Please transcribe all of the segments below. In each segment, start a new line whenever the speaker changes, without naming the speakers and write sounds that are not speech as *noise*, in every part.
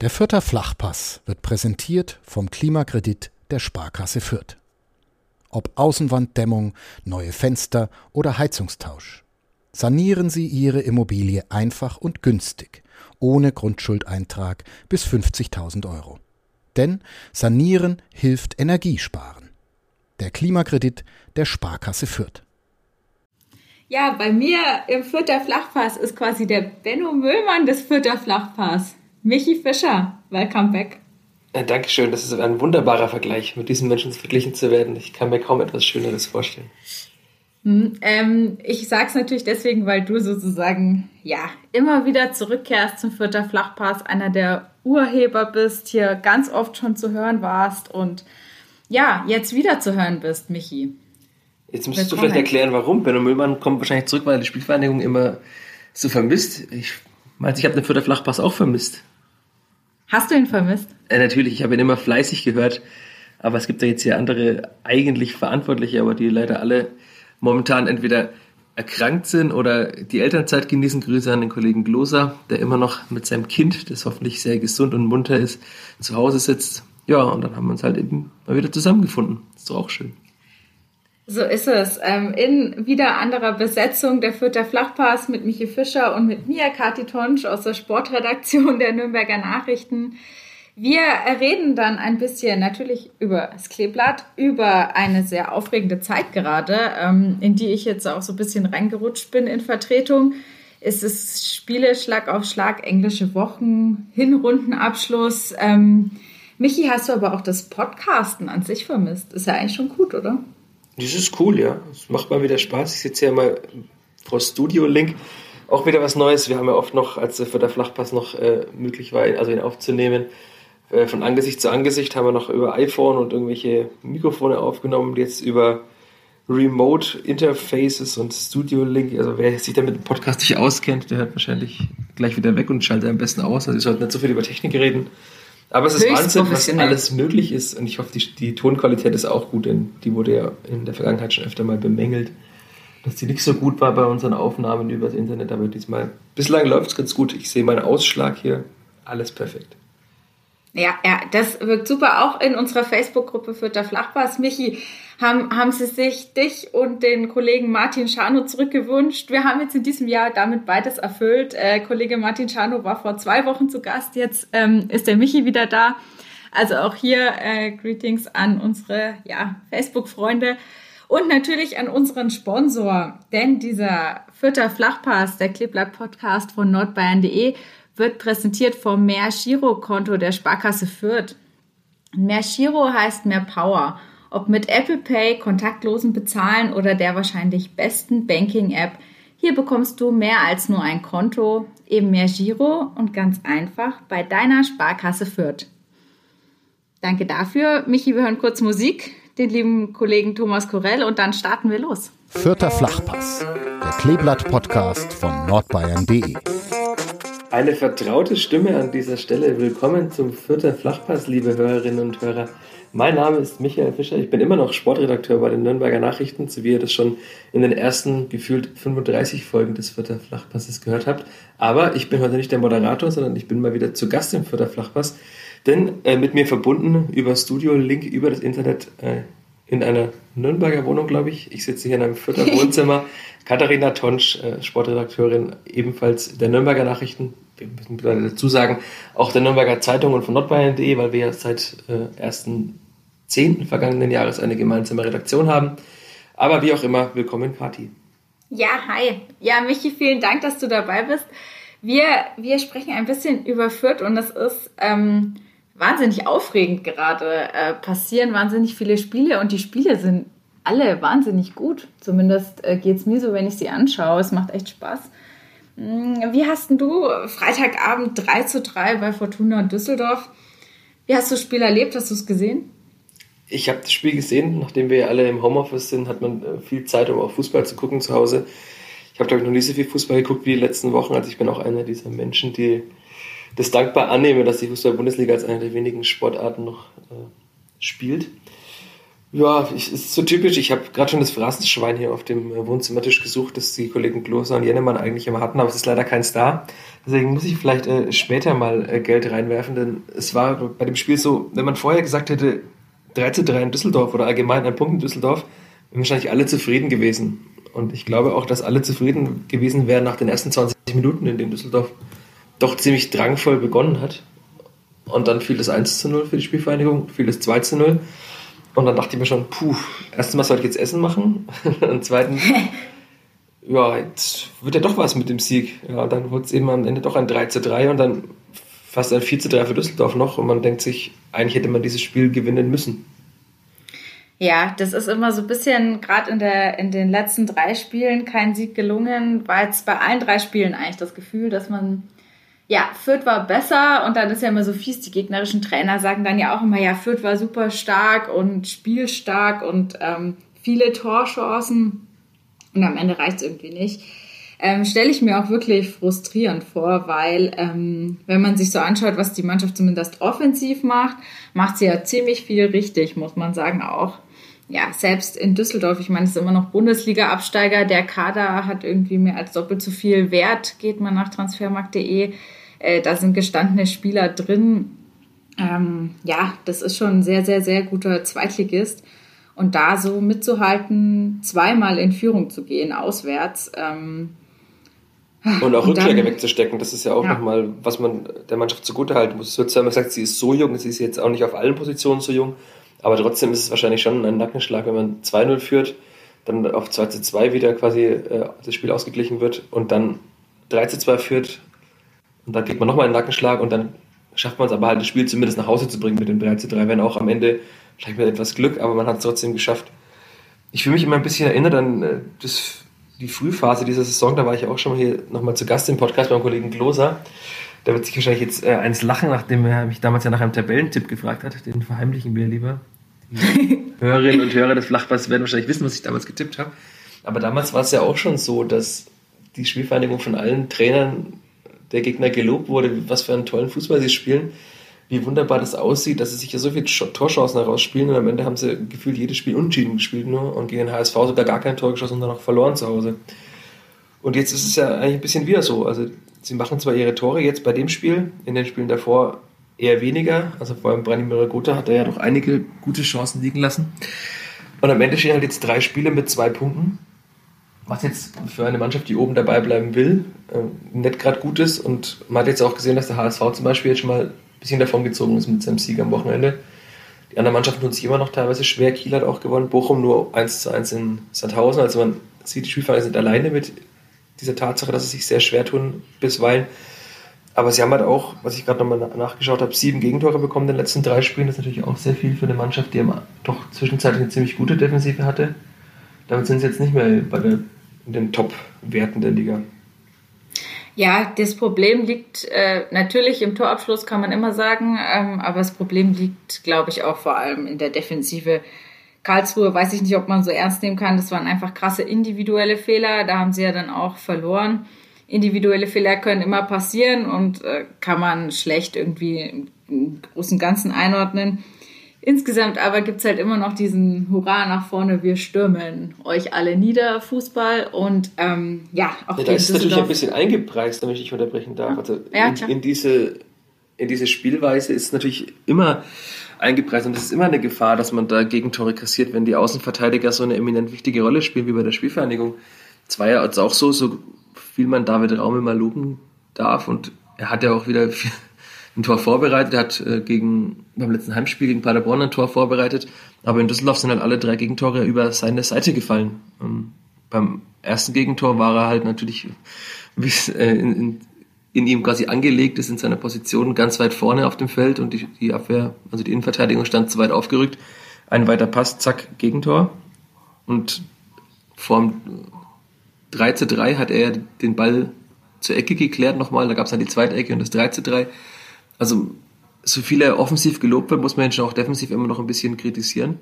Der Fürther Flachpass wird präsentiert vom Klimakredit der Sparkasse Fürth. Ob Außenwanddämmung, neue Fenster oder Heizungstausch. Sanieren Sie Ihre Immobilie einfach und günstig, ohne Grundschuldeintrag bis 50.000 Euro. Denn Sanieren hilft Energiesparen. Der Klimakredit der Sparkasse Fürth.
Ja, bei mir im Fürther Flachpass ist quasi der Benno Müllmann des Fürther Flachpass. Michi Fischer, welcome back.
Ja, Dankeschön, das ist ein wunderbarer Vergleich, mit diesen Menschen verglichen zu werden. Ich kann mir kaum etwas Schöneres vorstellen.
Hm, ähm, ich sage es natürlich deswegen, weil du sozusagen ja immer wieder zurückkehrst zum Vierter Flachpass, einer der Urheber bist, hier ganz oft schon zu hören warst und ja, jetzt wieder zu hören bist, Michi.
Jetzt müsstest Willkommen. du vielleicht erklären, warum. Benno Müllmann kommt wahrscheinlich zurück, weil er die Spielvereinigung immer so vermisst. Ich meinte, ich habe den Vierter Flachpass auch vermisst.
Hast du ihn vermisst?
Äh, natürlich, ich habe ihn immer fleißig gehört. Aber es gibt ja jetzt hier andere eigentlich Verantwortliche, aber die leider alle momentan entweder erkrankt sind oder die Elternzeit genießen. Grüße an den Kollegen Gloser, der immer noch mit seinem Kind, das hoffentlich sehr gesund und munter ist, zu Hause sitzt. Ja, und dann haben wir uns halt eben mal wieder zusammengefunden. Ist doch auch schön.
So ist es. Ähm, in wieder anderer Besetzung der Fürther Flachpass mit Michi Fischer und mit mir, Kati Tonsch aus der Sportredaktion der Nürnberger Nachrichten. Wir reden dann ein bisschen natürlich über das Kleeblatt, über eine sehr aufregende Zeit gerade, ähm, in die ich jetzt auch so ein bisschen reingerutscht bin in Vertretung. Es ist Spiele Schlag auf Schlag, englische Wochen, Hinrundenabschluss. Ähm, Michi, hast du aber auch das Podcasten an sich vermisst? Ist ja eigentlich schon gut, oder?
Das ist cool, ja. Es macht mal wieder Spaß. Ich sitze ja mal vor Studio Link. Auch wieder was Neues. Wir haben ja oft noch, als für der Flachpass noch äh, möglich war, also ihn aufzunehmen, äh, von Angesicht zu Angesicht haben wir noch über iPhone und irgendwelche Mikrofone aufgenommen. Jetzt über Remote Interfaces und Studio Link. Also wer sich damit im Podcast nicht auskennt, der hört wahrscheinlich gleich wieder weg und schaltet am besten aus. Also ich sollte nicht so viel über Technik reden. Aber es ist Wahnsinn, was alles möglich ist. Und ich hoffe, die, die, Tonqualität ist auch gut, denn die wurde ja in der Vergangenheit schon öfter mal bemängelt, dass die nicht so gut war bei unseren Aufnahmen übers Internet. Aber diesmal, bislang läuft es ganz gut. Ich sehe meinen Ausschlag hier, alles perfekt.
Ja, ja, das wirkt super. Auch in unserer Facebook-Gruppe für der Flachpass. Michi, haben, haben sie sich dich und den Kollegen Martin Schano zurückgewünscht. Wir haben jetzt in diesem Jahr damit beides erfüllt. Äh, Kollege Martin Schano war vor zwei Wochen zu Gast. Jetzt ähm, ist der Michi wieder da. Also auch hier äh, Greetings an unsere ja, Facebook-Freunde und natürlich an unseren Sponsor. Denn dieser Vierter Flachpass, der Kleeblatt-Podcast von nordbayern.de, wird präsentiert vom Mehr Giro-Konto der Sparkasse Fürth. Mehr Giro heißt mehr Power. Ob mit Apple Pay, kontaktlosen Bezahlen oder der wahrscheinlich besten Banking-App, hier bekommst du mehr als nur ein Konto, eben mehr Giro und ganz einfach bei deiner Sparkasse Fürth. Danke dafür. Michi, wir hören kurz Musik, den lieben Kollegen Thomas Korell und dann starten wir los.
Vierter Flachpass, der Kleeblatt-Podcast von nordbayern.de.
Eine vertraute Stimme an dieser Stelle. Willkommen zum vierten Flachpass, liebe Hörerinnen und Hörer. Mein Name ist Michael Fischer. Ich bin immer noch Sportredakteur bei den Nürnberger Nachrichten, so wie ihr das schon in den ersten gefühlt 35 Folgen des vierten Flachpasses gehört habt. Aber ich bin heute nicht der Moderator, sondern ich bin mal wieder zu Gast im vierten Flachpass. Denn äh, mit mir verbunden über Studio Link über das Internet äh, in einer Nürnberger Wohnung, glaube ich. Ich sitze hier in einem vierten Wohnzimmer. *laughs* Katharina Tonsch, äh, Sportredakteurin ebenfalls der Nürnberger Nachrichten, wir müssen dazu sagen, auch der Nürnberger Zeitung und von nordbayern.de, weil wir ja seit äh, 1.10. vergangenen Jahres eine gemeinsame Redaktion haben. Aber wie auch immer, willkommen Kathi.
Ja, hi. Ja, Michi, vielen Dank, dass du dabei bist. Wir, wir sprechen ein bisschen über Fürth und das ist... Ähm, wahnsinnig aufregend gerade. Äh, passieren wahnsinnig viele Spiele und die Spiele sind alle wahnsinnig gut. Zumindest äh, geht es mir so, wenn ich sie anschaue. Es macht echt Spaß. Hm, wie hast du Freitagabend 3 zu 3 bei Fortuna Düsseldorf? Wie hast du das Spiel erlebt? Hast du es gesehen?
Ich habe das Spiel gesehen. Nachdem wir alle im Homeoffice sind, hat man äh, viel Zeit, um auch Fußball zu gucken zu Hause. Ich habe, glaube ich, noch nie so viel Fußball geguckt wie die letzten Wochen. Also ich bin auch einer dieser Menschen, die das dankbar annehme, dass die Fußball-Bundesliga als eine der wenigen Sportarten noch äh, spielt. Ja, ich, ist so typisch. Ich habe gerade schon das Phrasenschwein hier auf dem äh, Wohnzimmertisch gesucht, das die Kollegen Kloser und Jennemann eigentlich immer hatten, aber es ist leider kein Star. Deswegen muss ich vielleicht äh, später mal äh, Geld reinwerfen, denn es war bei dem Spiel so, wenn man vorher gesagt hätte, 3 zu 3 in Düsseldorf oder allgemein ein Punkt in Düsseldorf, wären wahrscheinlich alle zufrieden gewesen. Und ich glaube auch, dass alle zufrieden gewesen wären nach den ersten 20 Minuten, in denen Düsseldorf doch ziemlich drangvoll begonnen hat. Und dann fiel das 1 zu 0 für die Spielvereinigung, fiel das 2 zu 0. Und dann dachte ich mir schon, puh, erstens mal soll ich jetzt Essen machen. *laughs* und zweitens, *laughs* ja, jetzt wird ja doch was mit dem Sieg. Ja, dann wurde es eben am Ende doch ein 3 zu 3 und dann fast ein 4 zu 3 für Düsseldorf noch. Und man denkt sich, eigentlich hätte man dieses Spiel gewinnen müssen.
Ja, das ist immer so ein bisschen, gerade in, der, in den letzten drei Spielen kein Sieg gelungen, war jetzt bei allen drei Spielen eigentlich das Gefühl, dass man, ja, Fürth war besser und dann ist ja immer so fies, die gegnerischen Trainer sagen dann ja auch immer, ja, Fürth war super stark und spielstark und ähm, viele Torchancen und am Ende reicht es irgendwie nicht ähm, stelle ich mir auch wirklich frustrierend vor, weil ähm, wenn man sich so anschaut, was die Mannschaft zumindest offensiv macht, macht sie ja ziemlich viel richtig, muss man sagen auch. Ja, selbst in Düsseldorf, ich meine, es ist immer noch Bundesliga-Absteiger, der Kader hat irgendwie mehr als doppelt so viel Wert, geht man nach transfermarkt.de. Äh, da sind gestandene Spieler drin. Ähm, ja, das ist schon ein sehr, sehr, sehr guter Zweitligist. Und da so mitzuhalten, zweimal in Führung zu gehen, auswärts, ähm,
und auch und Rückschläge dann, wegzustecken, das ist ja auch ja. nochmal, was man der Mannschaft zugute halten muss. Es wird zwar immer gesagt, sie ist so jung, sie ist jetzt auch nicht auf allen Positionen so jung, aber trotzdem ist es wahrscheinlich schon ein Nackenschlag, wenn man 2-0 führt, dann auf 2-2 wieder quasi äh, das Spiel ausgeglichen wird und dann 3-2 führt und dann kriegt man nochmal einen Nackenschlag und dann schafft man es aber halt, das Spiel zumindest nach Hause zu bringen mit dem 3-3, wenn auch am Ende vielleicht mit etwas Glück, aber man hat es trotzdem geschafft. Ich fühle mich immer ein bisschen erinnert an äh, das die Frühphase dieser Saison, da war ich auch schon mal hier nochmal zu Gast im Podcast beim Kollegen Gloser. Da wird sich wahrscheinlich jetzt äh, eins lachen, nachdem er mich damals ja nach einem Tabellentipp gefragt hat. Den verheimlichen wir lieber. *laughs* Hörerinnen und Hörer des Flachpass werden wahrscheinlich wissen, was ich damals getippt habe. Aber damals war es ja auch schon so, dass die Spielvereinigung von allen Trainern der Gegner gelobt wurde, was für einen tollen Fußball sie spielen wie wunderbar das aussieht, dass sie sich ja so viele Torchancen herausspielen und am Ende haben sie gefühlt jedes Spiel unentschieden gespielt nur und gegen den HSV sogar gar kein Tor geschossen und dann auch verloren zu Hause. Und jetzt ist es ja eigentlich ein bisschen wieder so. Also sie machen zwar ihre Tore jetzt bei dem Spiel, in den Spielen davor eher weniger. Also vor allem Branimir Gotha hat er ja doch einige gute Chancen liegen lassen. Und am Ende stehen halt jetzt drei Spiele mit zwei Punkten. Was jetzt für eine Mannschaft, die oben dabei bleiben will, äh, nicht gerade gut ist. Und man hat jetzt auch gesehen, dass der HSV zum Beispiel jetzt schon mal bisschen davon gezogen ist mit seinem Sieg am Wochenende. Die anderen Mannschaften tun sich immer noch teilweise schwer. Kiel hat auch gewonnen, Bochum nur 1 zu 1 in Sandhausen. Also man sieht, die Spielfahrer sind alleine mit dieser Tatsache, dass sie sich sehr schwer tun bisweilen. Aber sie haben halt auch, was ich gerade nochmal nachgeschaut habe, sieben Gegentore bekommen in den letzten drei Spielen. Das ist natürlich auch sehr viel für eine Mannschaft, die doch zwischenzeitlich eine ziemlich gute Defensive hatte. Damit sind sie jetzt nicht mehr bei der, in den Top-Werten der Liga.
Ja, das Problem liegt äh, natürlich im Torabschluss, kann man immer sagen, ähm, aber das Problem liegt, glaube ich, auch vor allem in der Defensive. Karlsruhe weiß ich nicht, ob man so ernst nehmen kann. Das waren einfach krasse individuelle Fehler. Da haben sie ja dann auch verloren. Individuelle Fehler können immer passieren und äh, kann man schlecht irgendwie im großen Ganzen einordnen. Insgesamt aber gibt es halt immer noch diesen Hurra nach vorne, wir stürmen euch alle nieder, Fußball. Und ähm, ja,
auch ja, Da ist es natürlich ein bisschen eingepreist, damit ich unterbrechen darf. Also ja, in, in, diese, in diese Spielweise ist natürlich immer eingepreist und es ist immer eine Gefahr, dass man da Gegentore kassiert, wenn die Außenverteidiger so eine eminent wichtige Rolle spielen wie bei der Spielvereinigung. Es war ja jetzt auch so, so viel man David Raum immer loben darf und er hat ja auch wieder ein Tor vorbereitet. Er hat äh, gegen, beim letzten Heimspiel gegen Paderborn ein Tor vorbereitet. Aber in Düsseldorf sind halt alle drei Gegentore über seine Seite gefallen. Ähm, beim ersten Gegentor war er halt natürlich, wie es äh, in, in, in, ihm quasi angelegt ist, in seiner Position ganz weit vorne auf dem Feld und die, die Abwehr, also die Innenverteidigung stand zu weit aufgerückt. Ein weiter Pass, zack, Gegentor. Und vorm 3 zu 3 hat er den Ball zur Ecke geklärt nochmal. Da gab es dann die zweite Ecke und das 3 zu 3 also so viel er offensiv gelobt wird, muss man schon auch defensiv immer noch ein bisschen kritisieren.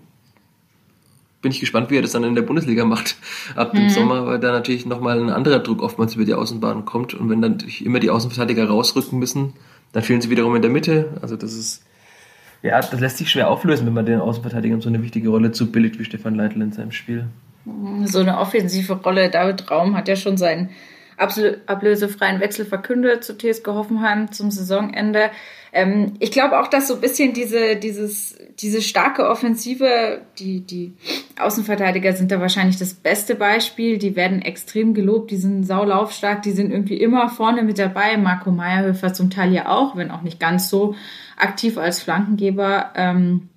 Bin ich gespannt, wie er das dann in der Bundesliga macht *laughs* ab dem mhm. Sommer, weil da natürlich nochmal ein anderer Druck oftmals über die Außenbahn kommt. Und wenn dann immer die Außenverteidiger rausrücken müssen, dann fehlen sie wiederum in der Mitte. Also das ist Ja, das lässt sich schwer auflösen, wenn man den Außenverteidigern so eine wichtige Rolle zubilligt wie Stefan Leitl in seinem Spiel.
So eine offensive Rolle. David Raum hat ja schon seinen ablösefreien Wechsel verkündet zu TSG Hoffenheim zum Saisonende. Ähm, ich glaube auch, dass so ein bisschen diese, dieses, diese starke Offensive, die, die Außenverteidiger sind da wahrscheinlich das beste Beispiel. Die werden extrem gelobt, die sind saulaufstark, die sind irgendwie immer vorne mit dabei. Marco Meyerhöfer zum Teil ja auch, wenn auch nicht ganz so aktiv als Flankengeber. Ähm,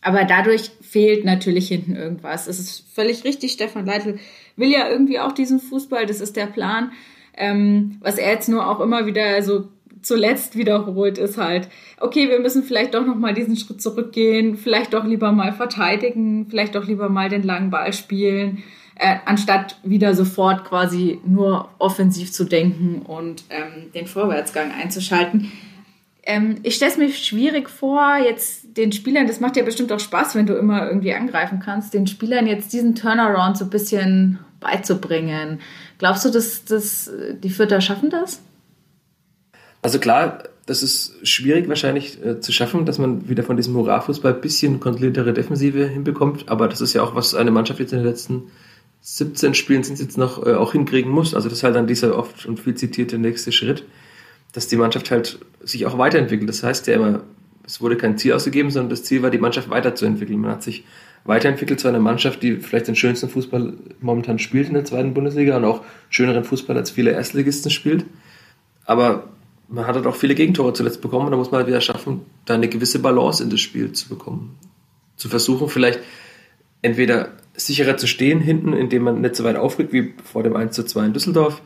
aber dadurch fehlt natürlich hinten irgendwas. Es ist völlig richtig, Stefan Leitl will ja irgendwie auch diesen Fußball, das ist der Plan. Ähm, was er jetzt nur auch immer wieder so zuletzt wiederholt, ist halt, okay, wir müssen vielleicht doch nochmal diesen Schritt zurückgehen, vielleicht doch lieber mal verteidigen, vielleicht doch lieber mal den langen Ball spielen, äh, anstatt wieder sofort quasi nur offensiv zu denken und ähm, den Vorwärtsgang einzuschalten. Ähm, ich stelle es mir schwierig vor, jetzt den Spielern, das macht ja bestimmt auch Spaß, wenn du immer irgendwie angreifen kannst, den Spielern jetzt diesen Turnaround so ein bisschen beizubringen. Glaubst du, dass, dass die Vierter schaffen das?
Also klar, das ist schwierig wahrscheinlich äh, zu schaffen, dass man wieder von diesem Hurra-Fußball ein bisschen kontrolliertere Defensive hinbekommt. Aber das ist ja auch, was eine Mannschaft jetzt in den letzten 17 Spielen sind jetzt noch äh, auch hinkriegen muss. Also das ist halt dann dieser oft und viel zitierte nächste Schritt, dass die Mannschaft halt sich auch weiterentwickelt. Das heißt ja immer, es wurde kein Ziel ausgegeben, sondern das Ziel war, die Mannschaft weiterzuentwickeln. Man hat sich weiterentwickelt zu einer Mannschaft, die vielleicht den schönsten Fußball momentan spielt in der zweiten Bundesliga und auch schöneren Fußball als viele Erstligisten spielt. Aber man hat halt auch viele Gegentore zuletzt bekommen und da muss man halt wieder schaffen, da eine gewisse Balance in das Spiel zu bekommen. Zu versuchen, vielleicht entweder sicherer zu stehen hinten, indem man nicht so weit aufrückt wie vor dem 1 zu 2 in Düsseldorf,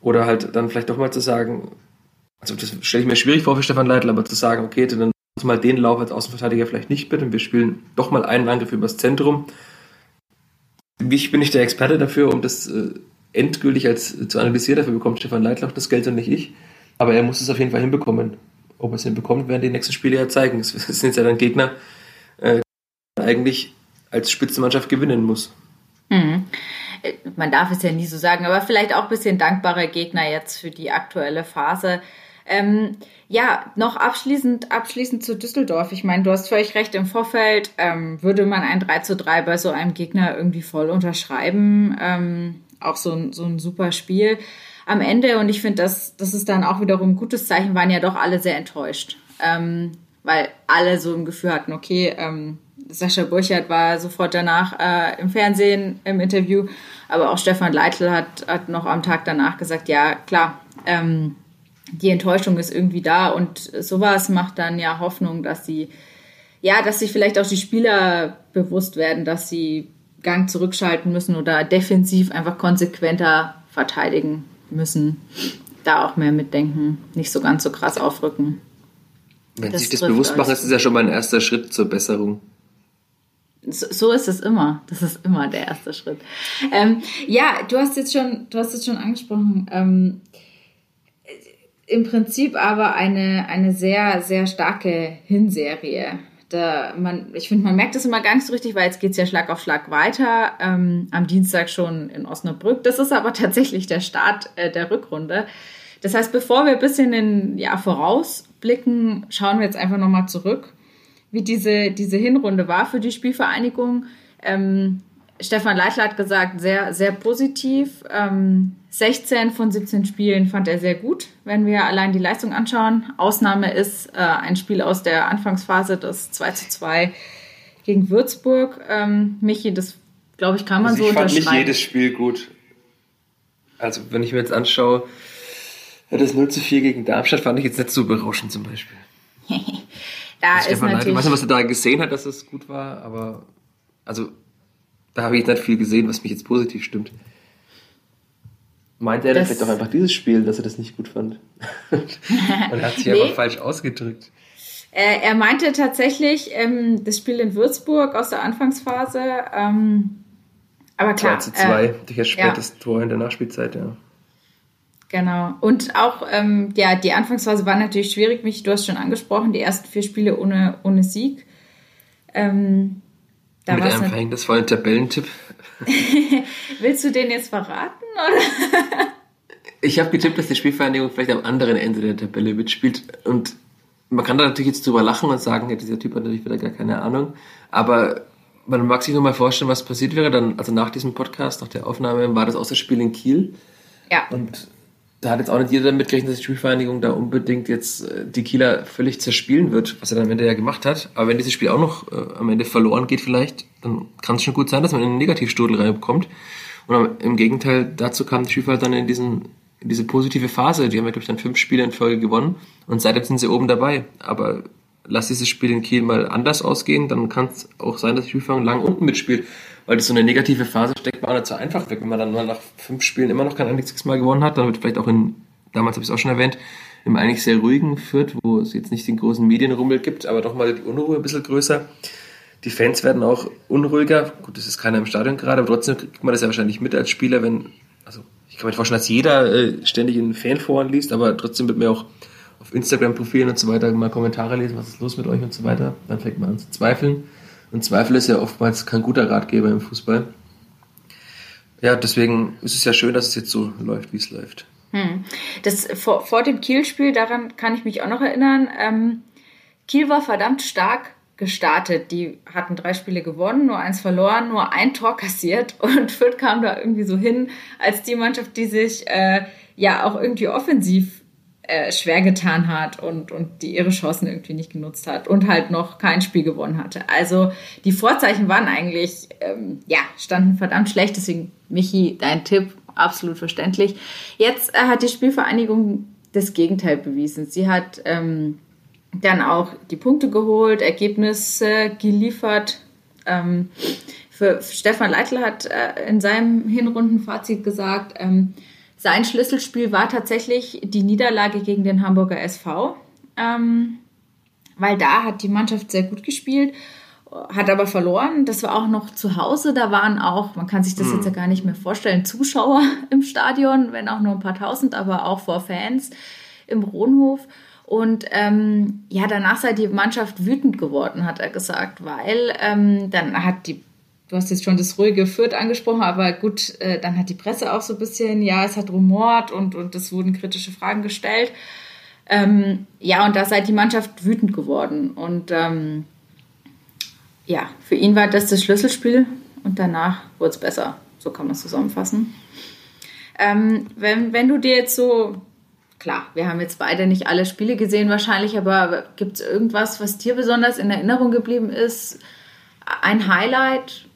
oder halt dann vielleicht doch mal zu sagen, also das stelle ich mir schwierig vor für Stefan Leitl, aber zu sagen, okay, dann muss mal den Lauf als Außenverteidiger vielleicht nicht bitte und wir spielen doch mal einen Angriff übers Zentrum. Wie bin ich der Experte dafür, um das äh, endgültig als zu analysieren? Dafür bekommt Stefan Leitl auch das Geld und nicht ich. Aber er muss es auf jeden Fall hinbekommen. Ob er es hinbekommt, werden die nächsten Spiele ja zeigen. Es sind jetzt ja dann Gegner, äh, eigentlich als Spitzenmannschaft gewinnen muss.
Mhm. Man darf es ja nie so sagen, aber vielleicht auch ein bisschen dankbare Gegner jetzt für die aktuelle Phase. Ähm, ja, noch abschließend, abschließend zu Düsseldorf. Ich meine, du hast völlig recht, im Vorfeld ähm, würde man ein 3 zu 3 bei so einem Gegner irgendwie voll unterschreiben. Ähm, auch so ein, so ein super Spiel am Ende, und ich finde, das, das ist dann auch wiederum ein gutes Zeichen, waren ja doch alle sehr enttäuscht. Ähm, weil alle so ein Gefühl hatten, okay, ähm, Sascha Burchardt war sofort danach äh, im Fernsehen im Interview, aber auch Stefan Leitl hat, hat noch am Tag danach gesagt, ja, klar, ähm, die Enttäuschung ist irgendwie da und sowas macht dann ja Hoffnung, dass sie, ja, dass sich vielleicht auch die Spieler bewusst werden, dass sie Gang zurückschalten müssen oder defensiv einfach konsequenter verteidigen müssen da auch mehr mitdenken, nicht so ganz so krass aufrücken.
Wenn sie sich das bewusst machen, ist es ja schon mal ein erster Schritt zur Besserung.
So, so, ist es immer. Das ist immer der erste Schritt. Ähm, ja, du hast jetzt schon, du hast jetzt schon angesprochen. Ähm, Im Prinzip aber eine, eine sehr, sehr starke Hinserie da man, ich finde, man merkt das immer gar nicht so richtig, weil jetzt geht es ja Schlag auf Schlag weiter. Ähm, am Dienstag schon in Osnabrück. Das ist aber *laughs* tatsächlich der Start äh, der Rückrunde. Das heißt, bevor wir ein bisschen in ja, vorausblicken, schauen wir jetzt einfach nochmal zurück, wie diese, diese Hinrunde war für die Spielvereinigung. Ähm, Stefan Leitler hat gesagt, sehr, sehr positiv. Ähm, 16 von 17 Spielen fand er sehr gut, wenn wir allein die Leistung anschauen. Ausnahme ist äh, ein Spiel aus der Anfangsphase, das 2 zu 2 gegen Würzburg. Ähm, Michi, das glaube ich, kann man also so.
Ich fand nicht jedes Spiel gut. Also, wenn ich mir jetzt anschaue, das 0 zu 4 gegen Darmstadt fand ich jetzt nicht so berauschend zum Beispiel. *laughs*
da also ist natürlich...
Ich weiß nicht, was er da gesehen hat, dass es gut war, aber also da habe ich nicht viel gesehen, was mich jetzt positiv stimmt. Meint er das vielleicht auch einfach dieses Spiel, dass er das nicht gut fand? Und hat sich nee. aber falsch ausgedrückt.
Er, er meinte tatsächlich ähm, das Spiel in Würzburg aus der Anfangsphase. Ähm, aber klar.
2 zu 2, äh, durch das spätes ja. Tor in der Nachspielzeit, ja.
Genau. Und auch, ähm, ja, die Anfangsphase war natürlich schwierig. Mich, du hast schon angesprochen, die ersten vier Spiele ohne, ohne Sieg. Ähm,
da Mit einem verhängnisvollen Tabellentipp. *laughs*
Willst du den jetzt verraten?
ich habe getippt, dass die Spielvereinigung vielleicht am anderen Ende der Tabelle mitspielt und man kann da natürlich jetzt drüber lachen und sagen, ja, dieser Typ hat natürlich wieder gar keine Ahnung. Aber man mag sich nur mal vorstellen, was passiert wäre dann, also nach diesem Podcast, nach der Aufnahme, war das auch das Spiel in Kiel.
Ja.
Und da hat jetzt auch nicht jeder damit gerechnet, dass die Spielvereinigung da unbedingt jetzt äh, die Kieler völlig zerspielen wird, was er dann am Ende ja gemacht hat. Aber wenn dieses Spiel auch noch äh, am Ende verloren geht vielleicht, dann kann es schon gut sein, dass man in einen Negativstudel reinkommt. Und im Gegenteil, dazu kam die Spielvereinigung dann in diesen in diese positive Phase. Die haben ja, glaube ich, dann fünf Spiele in Folge gewonnen und seitdem sind sie oben dabei. Aber lass dieses Spiel in Kiel mal anders ausgehen, dann kann es auch sein, dass die Spielvereinigung lang unten mitspielt. Weil das so eine negative Phase steckt man auch nicht so einfach weg. Wenn man dann mal nach fünf Spielen immer noch kein einziges Mal gewonnen hat, dann wird vielleicht auch in, damals habe ich es auch schon erwähnt, im eigentlich sehr ruhigen Fürth, wo es jetzt nicht den großen Medienrummel gibt, aber doch mal die Unruhe ein bisschen größer. Die Fans werden auch unruhiger. Gut, das ist keiner im Stadion gerade, aber trotzdem kriegt man das ja wahrscheinlich mit als Spieler, wenn, also ich kann mir vorstellen, dass jeder äh, ständig in Fanforen liest, aber trotzdem wird mir auch auf Instagram-Profilen und so weiter mal Kommentare lesen, was ist los mit euch und so weiter. Dann fängt man an zu zweifeln. Und Zweifel ist ja oftmals kein guter Ratgeber im Fußball. Ja, deswegen ist es ja schön, dass es jetzt so läuft, wie es läuft.
Hm. Das vor, vor dem Kiel-Spiel, daran kann ich mich auch noch erinnern. Ähm, Kiel war verdammt stark gestartet. Die hatten drei Spiele gewonnen, nur eins verloren, nur ein Tor kassiert *laughs* und Fürth kam da irgendwie so hin als die Mannschaft, die sich äh, ja auch irgendwie offensiv äh, schwer getan hat und, und die ihre Chancen irgendwie nicht genutzt hat und halt noch kein Spiel gewonnen hatte. Also die Vorzeichen waren eigentlich, ähm, ja, standen verdammt schlecht. Deswegen, Michi, dein Tipp, absolut verständlich. Jetzt äh, hat die Spielvereinigung das Gegenteil bewiesen. Sie hat ähm, dann auch die Punkte geholt, Ergebnisse geliefert. Ähm, für Stefan Leitl hat äh, in seinem Hinrundenfazit gesagt, ähm, sein Schlüsselspiel war tatsächlich die Niederlage gegen den Hamburger SV, ähm, weil da hat die Mannschaft sehr gut gespielt, hat aber verloren. Das war auch noch zu Hause. Da waren auch, man kann sich das jetzt ja gar nicht mehr vorstellen, Zuschauer *laughs* im Stadion, wenn auch nur ein paar tausend, aber auch vor Fans im Rohnhof. Und ähm, ja, danach sei die Mannschaft wütend geworden, hat er gesagt, weil ähm, dann hat die, du hast jetzt schon das ruhige Fürth angesprochen, aber gut, äh, dann hat die Presse auch so ein bisschen, ja, es hat rumort und, und es wurden kritische Fragen gestellt. Ähm, ja, und da sei die Mannschaft wütend geworden. Und ähm, ja, für ihn war das das Schlüsselspiel und danach wurde es besser. So kann man es zusammenfassen. Ähm, wenn, wenn du dir jetzt so klar, wir haben jetzt beide nicht alle Spiele gesehen wahrscheinlich, aber gibt es irgendwas, was dir besonders in Erinnerung geblieben ist? Ein Highlight,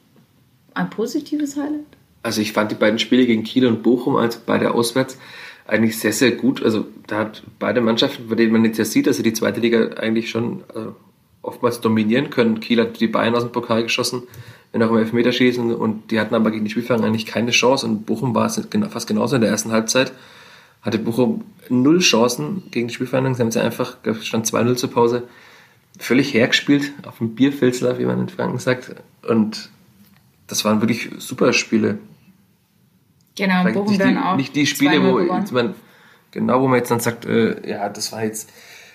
ein positives Highlight?
Also ich fand die beiden Spiele gegen Kiel und Bochum, also beide auswärts, eigentlich sehr, sehr gut. Also da hat beide Mannschaften, bei denen man jetzt ja sieht, dass sie die zweite Liga eigentlich schon also oftmals dominieren können. Kiel hat die Bayern aus dem Pokal geschossen, wenn auch im Elfmeterschießen und die hatten aber gegen die Spielfang eigentlich keine Chance und Bochum war es fast genauso in der ersten Halbzeit hatte Bochum null Chancen gegen die Spielverhandlungen. Sie haben sie einfach, stand 2-0 zur Pause, völlig hergespielt, auf dem Bierfilzler, wie man in Franken sagt. Und das waren wirklich super Spiele.
Genau,
Vielleicht
Bochum
nicht
dann
die,
auch.
Nicht die Spiele, wo jetzt man, genau, wo man jetzt dann sagt, äh, ja, das war jetzt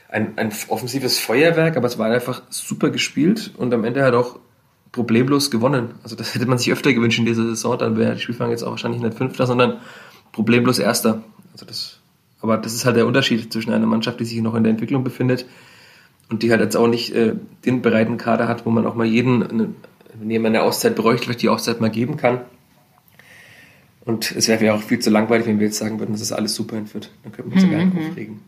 ein, ein offensives Feuerwerk, aber es war einfach super gespielt und am Ende hat auch problemlos gewonnen. Also das hätte man sich öfter gewünscht in dieser Saison, dann wäre die Spielfang jetzt auch wahrscheinlich nicht Fünfter, sondern problemlos Erster. Also das, aber das ist halt der Unterschied zwischen einer Mannschaft, die sich noch in der Entwicklung befindet und die halt jetzt auch nicht äh, den breiten Kader hat, wo man auch mal jeden, wenn jemand eine Auszeit bräuchte, vielleicht die Auszeit mal geben kann. Und es wäre ja auch viel zu langweilig, wenn wir jetzt sagen würden, das ist alles super in Fürth. Dann könnten wir uns mhm. ja gar nicht mhm. aufregen.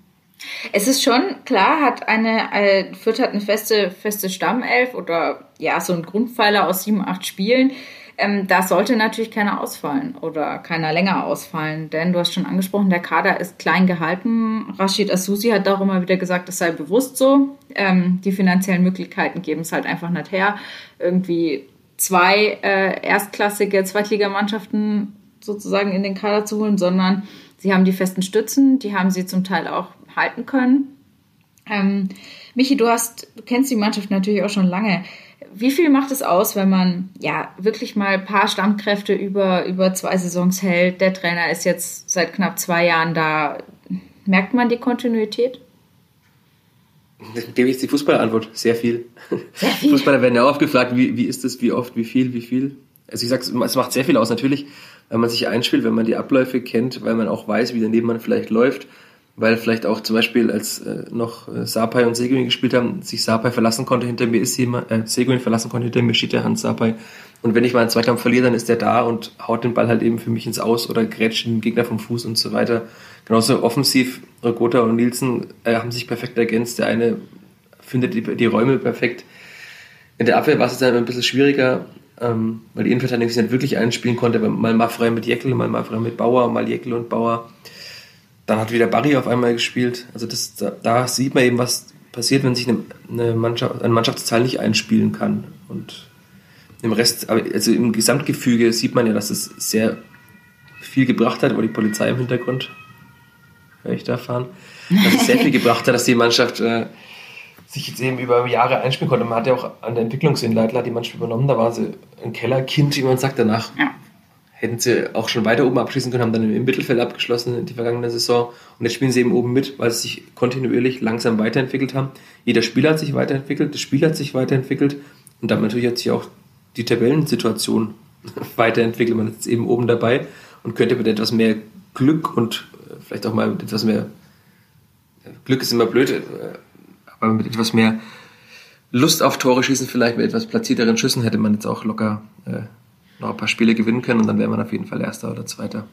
Es ist schon klar, hat eine, äh, Fürth hat eine feste, feste Stammelf oder ja, so ein Grundpfeiler aus sieben, acht Spielen. Ähm, da sollte natürlich keiner ausfallen oder keiner länger ausfallen, denn du hast schon angesprochen, der Kader ist klein gehalten. Rashid Asusi hat auch immer wieder gesagt, das sei bewusst so. Ähm, die finanziellen Möglichkeiten geben es halt einfach nicht her, irgendwie zwei äh, erstklassige Zweitligamannschaften sozusagen in den Kader zu holen, sondern sie haben die festen Stützen, die haben sie zum Teil auch halten können. Ähm, Michi, du hast, du kennst die Mannschaft natürlich auch schon lange wie viel macht es aus, wenn man ja wirklich mal ein paar Stammkräfte über, über zwei Saisons hält? Der Trainer ist jetzt seit knapp zwei Jahren da. Merkt man die Kontinuität?
Das gebe ich jetzt die Fußballerantwort. Sehr viel. Sehr viel. Fußballer werden ja oft gefragt, wie, wie ist das, wie oft, wie viel, wie viel. Also ich sage, es macht sehr viel aus. Natürlich, wenn man sich einspielt, wenn man die Abläufe kennt, weil man auch weiß, wie daneben man vielleicht läuft. Weil vielleicht auch zum Beispiel, als äh, noch äh, Sapai und Seguin gespielt haben, sich Sapai verlassen konnte, hinter mir ist jemand, äh, Seguin verlassen konnte, hinter mir steht der Hans Sapai. Und wenn ich mal einen Zweikampf verliere, dann ist der da und haut den Ball halt eben für mich ins Aus oder grätscht den Gegner vom Fuß und so weiter. Genauso offensiv, Rogota und Nielsen äh, haben sich perfekt ergänzt. Der eine findet die, die Räume perfekt. In der Abwehr war es dann ein bisschen schwieriger, ähm, weil die Innenverteidigung sich nicht wirklich einspielen konnte. Mal Maffrey mit Jeckel, mal Maffrey mit Bauer, mal Jeckel und Bauer. Dann hat wieder Barry auf einmal gespielt. Also das, da, da sieht man eben, was passiert, wenn sich eine, eine Mannschaft, ein Mannschaftsteil nicht einspielen kann. Und im Rest, also im Gesamtgefüge sieht man ja, dass es sehr viel gebracht hat, wo die Polizei im Hintergrund, höre ich da fahren, dass es sehr viel *laughs* gebracht hat, dass die Mannschaft äh, sich jetzt eben über Jahre einspielen konnte. Man hat ja auch an der Entwicklungsinleitler die Mannschaft übernommen, da war sie ein Kellerkind, wie man sagt, danach ja hätten sie auch schon weiter oben abschließen können, haben dann im Mittelfeld abgeschlossen in die vergangene Saison. Und jetzt spielen sie eben oben mit, weil sie sich kontinuierlich langsam weiterentwickelt haben. Jeder Spieler hat sich weiterentwickelt, das Spiel hat sich weiterentwickelt und damit natürlich hat sich auch die Tabellensituation *laughs* weiterentwickelt. Man ist eben oben dabei und könnte mit etwas mehr Glück und äh, vielleicht auch mal mit etwas mehr Glück ist immer blöd, äh, aber mit etwas mehr Lust auf Tore schießen, vielleicht mit etwas platzierteren Schüssen hätte man jetzt auch locker äh, noch ein paar Spiele gewinnen können und dann wäre man auf jeden Fall Erster oder Zweiter.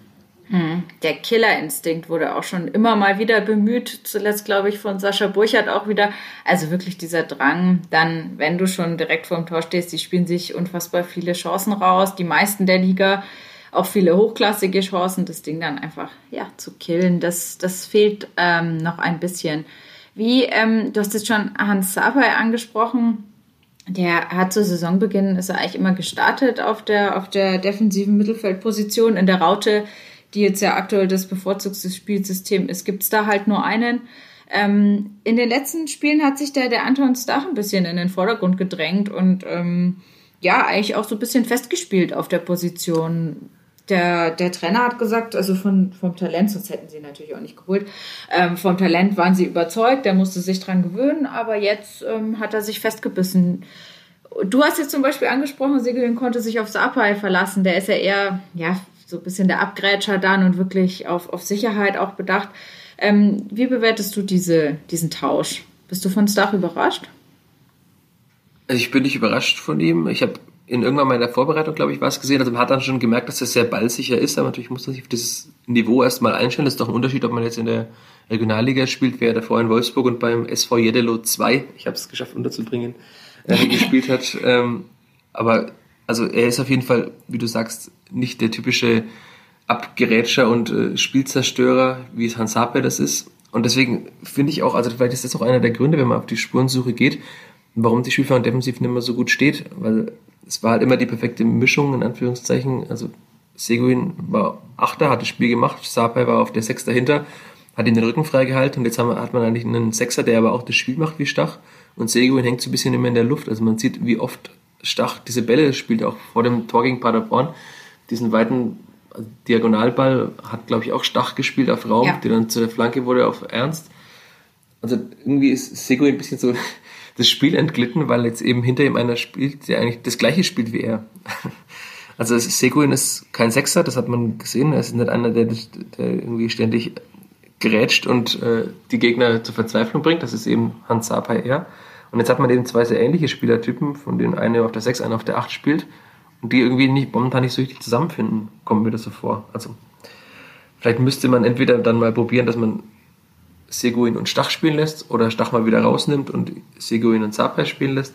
Hm. Der Killerinstinkt wurde auch schon immer mal wieder bemüht, zuletzt glaube ich von Sascha Burchardt auch wieder. Also wirklich dieser Drang, dann, wenn du schon direkt vorm Tor stehst, die spielen sich unfassbar viele Chancen raus, die meisten der Liga, auch viele hochklassige Chancen, das Ding dann einfach ja zu killen, das, das fehlt ähm, noch ein bisschen. Wie, ähm, du hast jetzt schon Hans Sapai angesprochen, der hat zu Saisonbeginn, ist er eigentlich immer gestartet auf der, auf der defensiven Mittelfeldposition. In der Raute, die jetzt ja aktuell das bevorzugte Spielsystem ist, gibt's da halt nur einen. Ähm, in den letzten Spielen hat sich der, der Anton Stach ein bisschen in den Vordergrund gedrängt und ähm, ja, eigentlich auch so ein bisschen festgespielt auf der Position der, der Trainer hat gesagt, also von, vom Talent, sonst hätten sie natürlich auch nicht geholt, ähm, vom Talent waren sie überzeugt, der musste sich dran gewöhnen, aber jetzt ähm, hat er sich festgebissen. Du hast jetzt zum Beispiel angesprochen, Seguin konnte sich auf Sapai verlassen, der ist ja eher, ja, so ein bisschen der Abgrätscher dann und wirklich auf, auf Sicherheit auch bedacht. Ähm, wie bewertest du diese, diesen Tausch? Bist du von Stach überrascht?
Also ich bin nicht überrascht von ihm. Ich habe in irgendwann mal in der Vorbereitung, glaube ich, was gesehen. Also man hat dann schon gemerkt, dass das sehr ballsicher ist, aber natürlich muss man sich auf dieses Niveau erstmal einstellen. Das ist doch ein Unterschied, ob man jetzt in der Regionalliga spielt, wer davor in Wolfsburg und beim SV Jedelo 2, ich habe es geschafft unterzubringen, äh, *laughs* gespielt hat. Ähm, aber also er ist auf jeden Fall, wie du sagst, nicht der typische Abgerätscher und äh, Spielzerstörer, wie es Hans Saper das ist. Und deswegen finde ich auch, also vielleicht ist das auch einer der Gründe, wenn man auf die Spurensuche geht, warum die Spielfahrer defensiv nicht mehr so gut steht, weil es war halt immer die perfekte Mischung, in Anführungszeichen. Also Seguin war Achter, hat das Spiel gemacht, Sapai war auf der Sechs dahinter, hat ihn den Rücken freigehalten und jetzt haben, hat man eigentlich einen Sechser, der aber auch das Spiel macht wie Stach und Seguin hängt so ein bisschen immer in der Luft. Also man sieht, wie oft Stach diese Bälle spielt, auch vor dem Tor gegen Paderborn. Diesen weiten also Diagonalball hat, glaube ich, auch Stach gespielt auf Raum, ja. der dann zu der Flanke wurde auf Ernst. Also irgendwie ist Seguin ein bisschen so das Spiel entglitten, weil jetzt eben hinter ihm einer spielt, der eigentlich das gleiche spielt wie er. *laughs* Also Seguin ist kein Sechser, das hat man gesehen. Er ist nicht einer, der, der irgendwie ständig gerätscht und äh, die Gegner zur Verzweiflung bringt. Das ist eben Hans Sapai eher. Und jetzt hat man eben zwei sehr ähnliche Spielertypen, von denen einer auf der 6, einer auf der 8 spielt und die irgendwie nicht, momentan nicht so richtig zusammenfinden, kommen mir das so vor. Also vielleicht müsste man entweder dann mal probieren, dass man Seguin und Stach spielen lässt oder Stach mal wieder rausnimmt und Seguin und Sapai spielen lässt.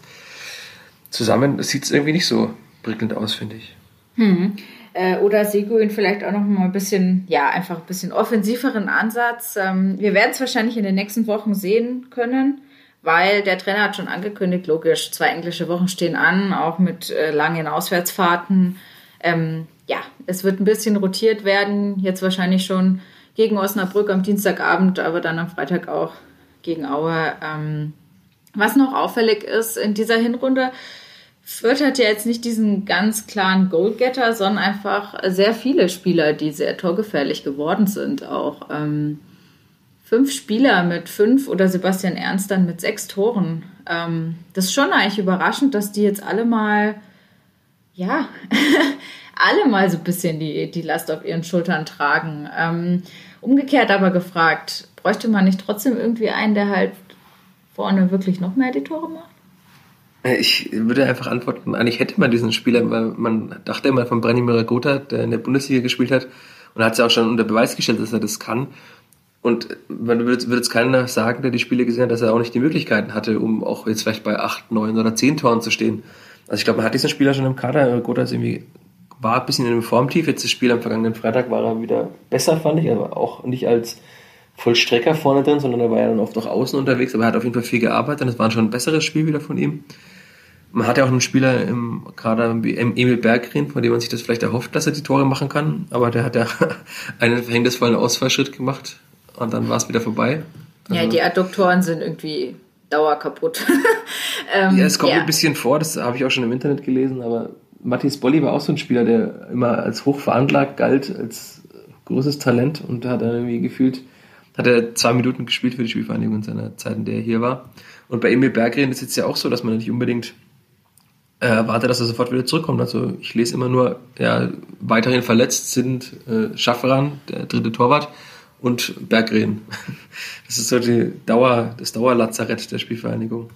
Zusammen sieht es irgendwie nicht so prickelnd aus, finde ich.
Hm. Äh, oder Seguin vielleicht auch noch mal ein bisschen, ja, einfach ein bisschen offensiveren Ansatz. Ähm, wir werden es wahrscheinlich in den nächsten Wochen sehen können, weil der Trainer hat schon angekündigt, logisch, zwei englische Wochen stehen an, auch mit äh, langen Auswärtsfahrten. Ähm, ja, es wird ein bisschen rotiert werden, jetzt wahrscheinlich schon gegen Osnabrück am Dienstagabend, aber dann am Freitag auch gegen Aue. Ähm, was noch auffällig ist in dieser Hinrunde, Fürth hat ja jetzt nicht diesen ganz klaren Goalgetter, sondern einfach sehr viele Spieler, die sehr torgefährlich geworden sind. Auch ähm, fünf Spieler mit fünf oder Sebastian Ernst dann mit sechs Toren. Ähm, das ist schon eigentlich überraschend, dass die jetzt alle mal, ja, *laughs* alle mal so ein bisschen die, die Last auf ihren Schultern tragen. Ähm, Umgekehrt aber gefragt, bräuchte man nicht trotzdem irgendwie einen, der halt vorne wirklich noch mehr die Tore macht?
Äh, ich würde einfach antworten, eigentlich hätte man diesen Spieler, weil man dachte immer von Branimir Gotha, der in der Bundesliga gespielt hat, und hat es ja auch schon unter Beweis gestellt, dass er das kann. Und man würde, jetzt keiner sagen, der die Spiele gesehen hat, dass er auch nicht die Möglichkeiten hatte, um auch jetzt vielleicht bei acht, neun oder zehn Toren zu stehen. Also ich glaube, man hat diesen Spieler schon im Kader. Gotha ist irgendwie, war ein bisschen in einem Formtief. Jetzt das Spiel am vergangenen Freitag war er wieder besser, fand ich. Aber auch nicht als Vollstrecker vorne drin, sondern er war ja dann oft auch außen unterwegs. Aber er hat auf jeden Fall viel gearbeitet. Das war schon ein besseres Spiel wieder von ihm. Man hat ja auch einen Spieler im Kader wie Emil Berggren, von dem man sich das vielleicht erhofft, dass er die Tore machen kann. Aber der hat ja *laughs* einen verhängnisvollen Ausfallschritt gemacht und dann war es wieder vorbei.
Also, ja, die Adduktoren sind irgendwie dauerkaputt.
ähm, *laughs* ja, es kommt ja. ein bisschen vor, das habe ich auch schon im Internet gelesen, aber Matthias Bolli war auch so ein Spieler, der immer als hoch veranlagt galt, als großes Talent und hat dann irgendwie gefühlt, hat er zwei Minuten gespielt für die Spielvereinigung in seiner Zeit, in der er hier war. Und bei Emil Berggren ist es jetzt ja auch so, dass man nicht unbedingt äh, erwartet, dass er sofort wieder zurückkommt. Also ich lese immer nur, ja, weiterhin verletzt sind äh, Schafferan, der dritte Torwart, und Berggren. *laughs* Das ist so die Dauer, das Dauerlazarett der Spielvereinigung.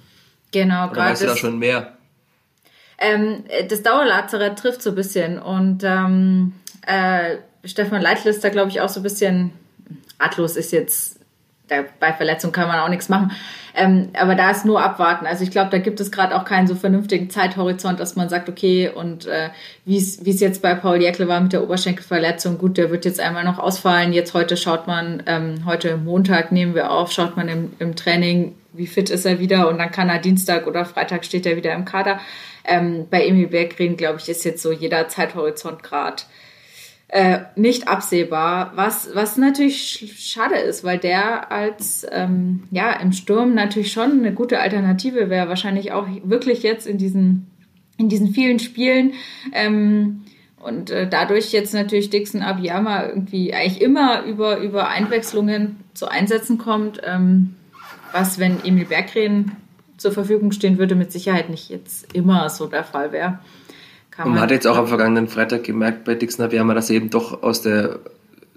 Genau,
gerade. Weißt du da schon mehr?
Ähm, das Dauerlazarett trifft so ein bisschen und ähm, äh, Stefan Leitl ist da, glaube ich, auch so ein bisschen artlos ist jetzt da, bei Verletzung kann man auch nichts machen. Ähm, aber da ist nur abwarten. Also ich glaube, da gibt es gerade auch keinen so vernünftigen Zeithorizont, dass man sagt, okay, und äh, wie es jetzt bei Paul Jäckle war mit der Oberschenkelverletzung, gut, der wird jetzt einmal noch ausfallen. Jetzt heute schaut man, ähm, heute Montag nehmen wir auf, schaut man im, im Training, wie fit ist er wieder und dann kann er Dienstag oder Freitag steht er wieder im Kader. Ähm, bei Emil Berggren, glaube ich, ist jetzt so jeder Zeithorizont gerade äh, nicht absehbar, was, was natürlich schade ist, weil der als ähm, ja im Sturm natürlich schon eine gute Alternative wäre, wahrscheinlich auch wirklich jetzt in diesen, in diesen vielen Spielen. Ähm, und äh, dadurch jetzt natürlich Dixon Abiyama irgendwie eigentlich immer über, über Einwechslungen zu Einsätzen kommt, ähm, was, wenn Emil Berggren zur Verfügung stehen würde, mit Sicherheit nicht jetzt immer so der Fall wäre.
Kann und man hat jetzt auch am vergangenen Freitag gemerkt bei Dixner Wärmer, dass er eben doch aus der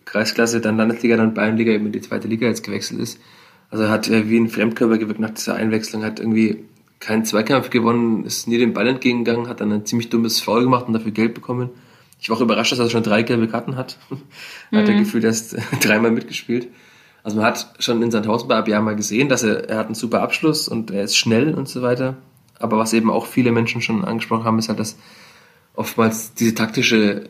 Kreisklasse, dann Landesliga, dann Bayernliga eben in die zweite Liga jetzt gewechselt ist. Also er hat wie ein Fremdkörper gewirkt nach dieser Einwechslung, hat irgendwie keinen Zweikampf gewonnen, ist nie den Ball entgegengegangen, hat dann ein ziemlich dummes Foul gemacht und dafür Geld bekommen. Ich war auch überrascht, dass er schon drei gelbe Karten hat. mhm. *laughs* hat er gefühlt erst *laughs* dreimal mitgespielt. Also man hat schon in Sandhausen bei Abiyama mal gesehen, dass er, er hat einen super Abschluss und er ist schnell und so weiter. Aber was eben auch viele Menschen schon angesprochen haben, ist halt, dass oftmals diese taktische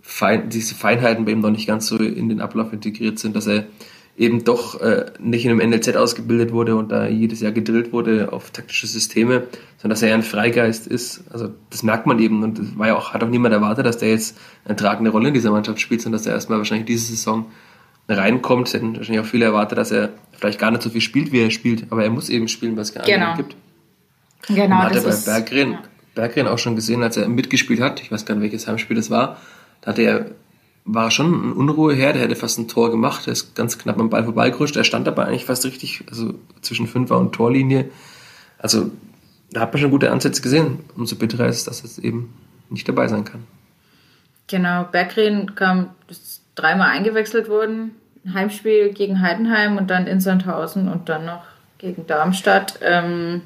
Fein, diese Feinheiten bei ihm noch nicht ganz so in den Ablauf integriert sind, dass er eben doch äh, nicht in einem NLZ ausgebildet wurde und da jedes Jahr gedrillt wurde auf taktische Systeme, sondern dass er ja ein Freigeist ist. Also das merkt man eben und das war ja auch, hat auch niemand erwartet, dass der jetzt eine tragende Rolle in dieser Mannschaft spielt, sondern dass er erstmal wahrscheinlich diese Saison reinkommt. Es hätten wahrscheinlich auch viele erwartet, dass er vielleicht gar nicht so viel spielt, wie er spielt, aber er muss eben spielen, was es gar
genau.
gibt.
Genau.
Und hat er bei Berggren, ja. Berggren auch schon gesehen, als er mitgespielt hat. Ich weiß gar nicht, welches Heimspiel das war. Da hatte er, war schon ein Unruheherr, der hätte fast ein Tor gemacht. Er ist ganz knapp am Ball vorbeigerutscht. Er stand dabei eigentlich fast richtig, also zwischen Fünfer und Torlinie. Also da hat man schon gute Ansätze gesehen. Umso bitterer ist, dass es eben nicht dabei sein kann.
Genau, Berggren kam ist dreimal eingewechselt worden. Heimspiel gegen Heidenheim und dann in Sandhausen und dann noch gegen Darmstadt. Ähm,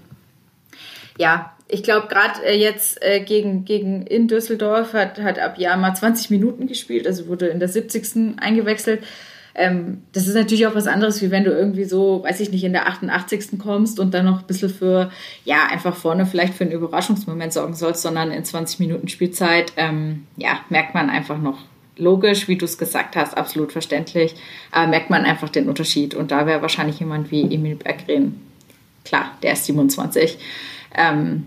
ja, ich glaube, gerade äh, jetzt äh, gegen, gegen in Düsseldorf hat, hat Abiyama 20 Minuten gespielt, also wurde in der 70. eingewechselt. Ähm, das ist natürlich auch was anderes, wie wenn du irgendwie so, weiß ich nicht, in der 88. kommst und dann noch ein bisschen für, ja, einfach vorne vielleicht für einen Überraschungsmoment sorgen sollst, sondern in 20 Minuten Spielzeit, ähm, ja, merkt man einfach noch logisch, wie du es gesagt hast, absolut verständlich, äh, merkt man einfach den Unterschied. Und da wäre wahrscheinlich jemand wie Emil Berggren, klar, der ist 27, ähm,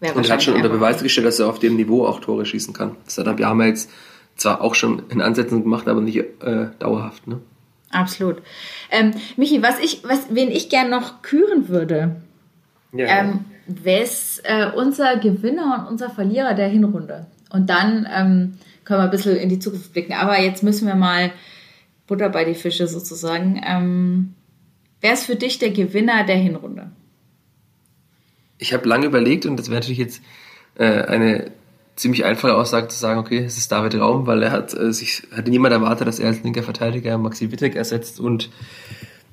und hat schon unter Beweis gestellt, dass er auf dem Niveau auch Tore schießen kann. Das hat er jetzt zwar auch schon in Ansätzen gemacht, aber nicht äh, dauerhaft. Ne?
Absolut. Ähm, Michi, was ich, was, wen ich gern noch küren würde, ja. ähm, ist äh, unser Gewinner und unser Verlierer der Hinrunde? Und dann ähm, können wir ein bisschen in die Zukunft blicken. Aber jetzt müssen wir mal Butter bei die Fische sozusagen. Ähm, wer ist für dich der Gewinner der Hinrunde?
ich habe lange überlegt und das wäre natürlich jetzt äh, eine ziemlich einfache Aussage zu sagen, okay, es ist David Raum, weil er hat äh, sich, hatte niemand erwartet, dass er als linker Verteidiger Maxi Wittek ersetzt und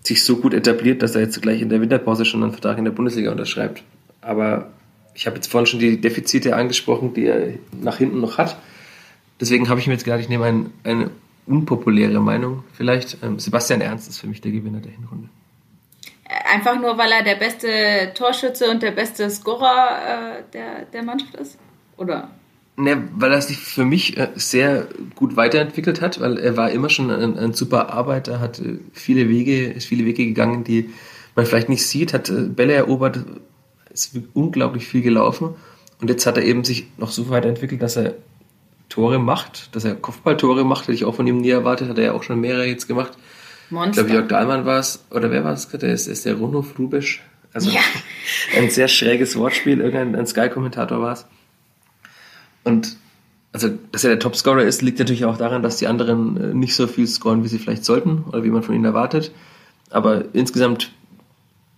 sich so gut etabliert, dass er jetzt gleich in der Winterpause schon einen Vertrag in der Bundesliga unterschreibt. Aber ich habe jetzt vorhin schon die Defizite angesprochen, die er nach hinten noch hat. Deswegen habe ich mir jetzt gedacht, ich nehme ein, eine unpopuläre Meinung vielleicht. Ähm, Sebastian Ernst ist für mich der Gewinner der Hinrunde.
Einfach nur, weil er der beste Torschütze und der beste Scorer äh, der, der Mannschaft ist? Oder?
Ne, weil er sich für mich äh, sehr gut weiterentwickelt hat, weil er war immer schon ein, ein super Arbeiter, hat äh, viele Wege, ist viele Wege gegangen, die man vielleicht nicht sieht, hat äh, Bälle erobert, ist unglaublich viel gelaufen und jetzt hat er eben sich noch so weiterentwickelt, dass er Tore macht, dass er Kopfballtore macht, hätte ich auch von ihm nie erwartet, hat er ja auch schon mehrere jetzt gemacht. Monster. Ich glaube, Jörg Dahlmann war es, oder wer war es? Der ist, ist der Runhof Rubisch. Also ja. *laughs* ein sehr schräges Wortspiel, irgendein Sky-Kommentator war es. Und also, dass er der Topscorer ist, liegt natürlich auch daran, dass die anderen äh, nicht so viel scoren, wie sie vielleicht sollten oder wie man von ihnen erwartet. Aber insgesamt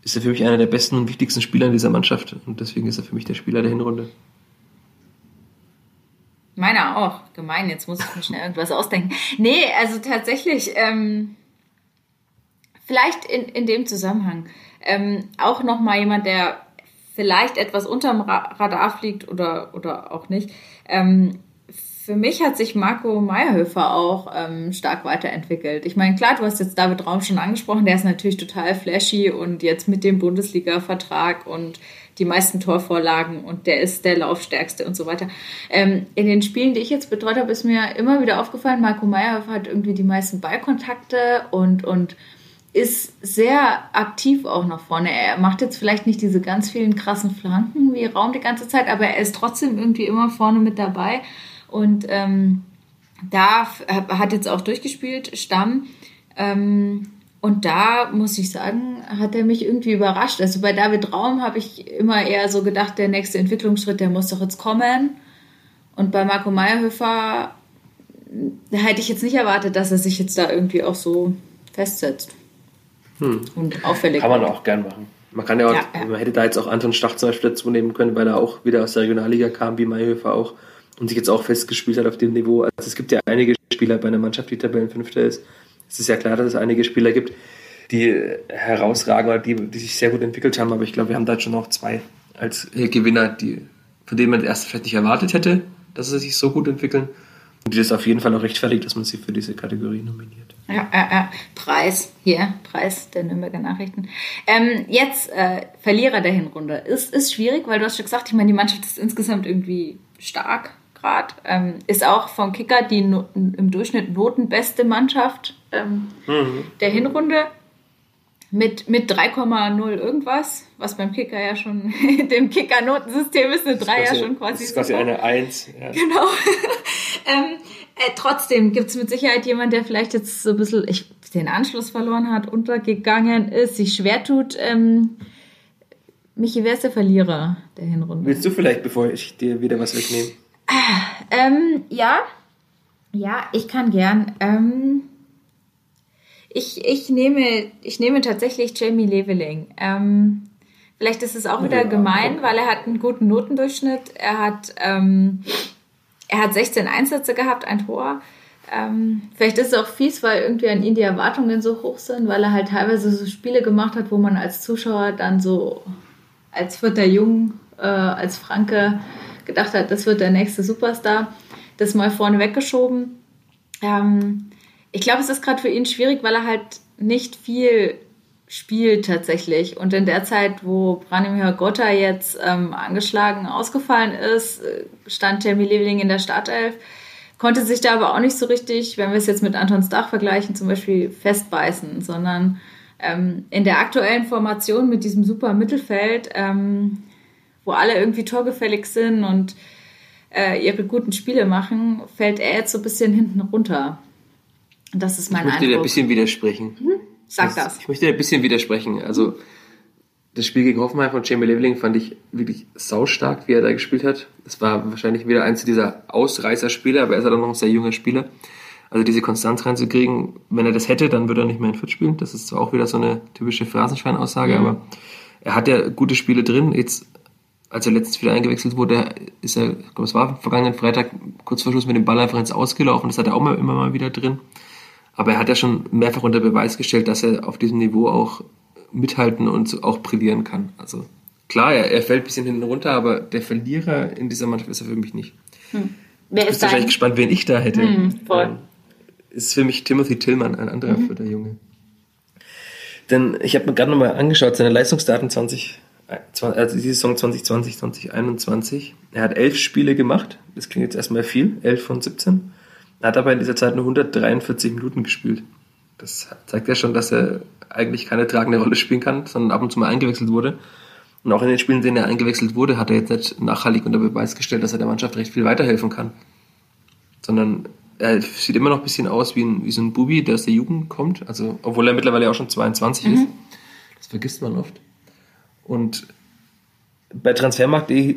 ist er für mich einer der besten und wichtigsten Spieler in dieser Mannschaft und deswegen ist er für mich der Spieler der Hinrunde.
Meiner auch. Gemein, jetzt muss ich mir schnell irgendwas ausdenken. Nee, also tatsächlich, ähm, vielleicht in, in dem Zusammenhang ähm, auch nochmal jemand, der vielleicht etwas unterm Radar fliegt oder, oder auch nicht. Ähm, für mich hat sich Marco Meyerhöfer auch ähm, stark weiterentwickelt. Ich meine, klar, du hast jetzt David Raum schon angesprochen, der ist natürlich total flashy und jetzt mit dem Bundesliga-Vertrag und die meisten Torvorlagen und der ist der Laufstärkste und so weiter. Ähm, in den Spielen, die ich jetzt betreut habe, ist mir immer wieder aufgefallen, Marco Meyerhöfer hat irgendwie die meisten Ballkontakte und, und ist sehr aktiv auch nach vorne. Er macht jetzt vielleicht nicht diese ganz vielen krassen Flanken wie Raum die ganze Zeit, aber er ist trotzdem irgendwie immer vorne mit dabei. Und ähm, da hat jetzt auch durchgespielt, Stamm. Ähm, und da muss ich sagen, hat er mich irgendwie überrascht. Also bei David Raum habe ich immer eher so gedacht, der nächste Entwicklungsschritt, der muss doch jetzt kommen. Und bei Marco Meyerhöfer hätte ich jetzt nicht erwartet, dass er sich jetzt da irgendwie auch so festsetzt.
Hm. Und auffällig. Kann man auch gern machen. Man kann ja, auch, ja, ja. man hätte da jetzt auch Anton Stach zum Beispiel dazu nehmen können, weil er auch wieder aus der Regionalliga kam, wie Mayhöfer auch, und sich jetzt auch festgespielt hat auf dem Niveau. Also es gibt ja einige Spieler bei einer Mannschaft, die Tabellenfünfter ist. Es ist ja klar, dass es einige Spieler gibt, die herausragen oder die, die sich sehr gut entwickelt haben, aber ich glaube, wir haben da schon noch zwei als Gewinner, die, von denen man erst vielleicht nicht erwartet hätte, dass sie sich so gut entwickeln. Und die das auf jeden Fall auch rechtfertigt, dass man sie für diese Kategorie nominiert.
Ja, ja, ja. Preis, hier, Preis der Nürnberger Nachrichten. Ähm, jetzt äh, Verlierer der Hinrunde. Ist, ist schwierig, weil du hast schon gesagt, ich meine, die Mannschaft ist insgesamt irgendwie stark gerade. Ähm, ist auch vom Kicker die no im Durchschnitt notenbeste Mannschaft ähm, mhm. der Hinrunde. Mit, mit 3,0 irgendwas, was beim Kicker ja schon, *laughs* dem Kicker-Notensystem ist eine 3 ja schon quasi. Das
ist quasi eine 1.
Ja. Genau. *laughs* ähm, äh, trotzdem gibt es mit Sicherheit jemand, der vielleicht jetzt so ein bisschen ich, den Anschluss verloren hat, untergegangen ist, sich schwer tut. Ähm, Michi, wer ist der Verlierer der Hinrunde?
Willst du vielleicht, bevor ich dir wieder was wegnehme?
Ähm, ja, ja, ich kann gern. Ähm, ich, ich, nehme, ich nehme tatsächlich Jamie Leveling. Ähm, vielleicht ist es auch wieder ja, gemein, weil er hat einen guten Notendurchschnitt. Er hat ähm, er hat 16 Einsätze gehabt, ein Tor. Ähm, vielleicht ist es auch fies, weil irgendwie an ihn die Erwartungen so hoch sind, weil er halt teilweise so Spiele gemacht hat, wo man als Zuschauer dann so als vierter Jung, äh, als Franke gedacht hat, das wird der nächste Superstar. Das mal vorne weggeschoben. Ähm, ich glaube, es ist gerade für ihn schwierig, weil er halt nicht viel spielt tatsächlich. Und in der Zeit, wo Branimir Gotta jetzt ähm, angeschlagen ausgefallen ist, äh, stand Jamie Leveling in der Startelf, konnte sich da aber auch nicht so richtig, wenn wir es jetzt mit Antons Dach vergleichen, zum Beispiel festbeißen, sondern ähm, in der aktuellen Formation mit diesem super Mittelfeld, ähm, wo alle irgendwie torgefällig sind und äh, ihre guten Spiele machen, fällt er jetzt so ein bisschen hinten runter. Das ist mein
ich möchte
Eindruck.
dir ein bisschen widersprechen.
Mhm. Sag das. das.
Ich möchte ein bisschen widersprechen. Also, das Spiel gegen Hoffenheim von Jamie Leveling fand ich wirklich saustark, wie er da gespielt hat. Das war wahrscheinlich wieder eins dieser Ausreißerspieler, aber er ist halt auch noch ein sehr junger Spieler. Also diese Konstanz reinzukriegen, wenn er das hätte, dann würde er nicht mehr in Fürth spielen. Das ist zwar auch wieder so eine typische Phrasenschwein-Aussage, mhm. aber er hat ja gute Spiele drin. Jetzt als er letztens wieder eingewechselt wurde, ist er, ich glaube, es war vergangenen Freitag, kurz vor Schluss mit dem Ball einfach ins Ausgelaufen. Das hat er auch immer mal wieder drin. Aber er hat ja schon mehrfach unter Beweis gestellt, dass er auf diesem Niveau auch mithalten und auch brillieren kann. Also klar, er, er fällt ein bisschen hinten runter, aber der Verlierer in dieser Mannschaft ist er für mich nicht. Hm. Wer ich bin wahrscheinlich gespannt, wen ich da hätte. Hm, voll. Ähm, ist für mich Timothy Tillmann, ein anderer mhm. für der Junge. Denn ich habe mir gerade nochmal angeschaut, seine Leistungsdaten 20, also die Saison 2020, 2021. Er hat elf Spiele gemacht. Das klingt jetzt erstmal viel, elf von 17. Er hat aber in dieser Zeit nur 143 Minuten gespielt. Das zeigt ja schon, dass er eigentlich keine tragende Rolle spielen kann, sondern ab und zu mal eingewechselt wurde. Und auch in den Spielen, in denen er eingewechselt wurde, hat er jetzt nicht nachhaltig unter Beweis gestellt, dass er der Mannschaft recht viel weiterhelfen kann. Sondern er sieht immer noch ein bisschen aus wie, ein, wie so ein Bubi, der aus der Jugend kommt. Also, obwohl er mittlerweile auch schon 22 mhm. ist. Das vergisst man oft. Und bei Transfermarkt.de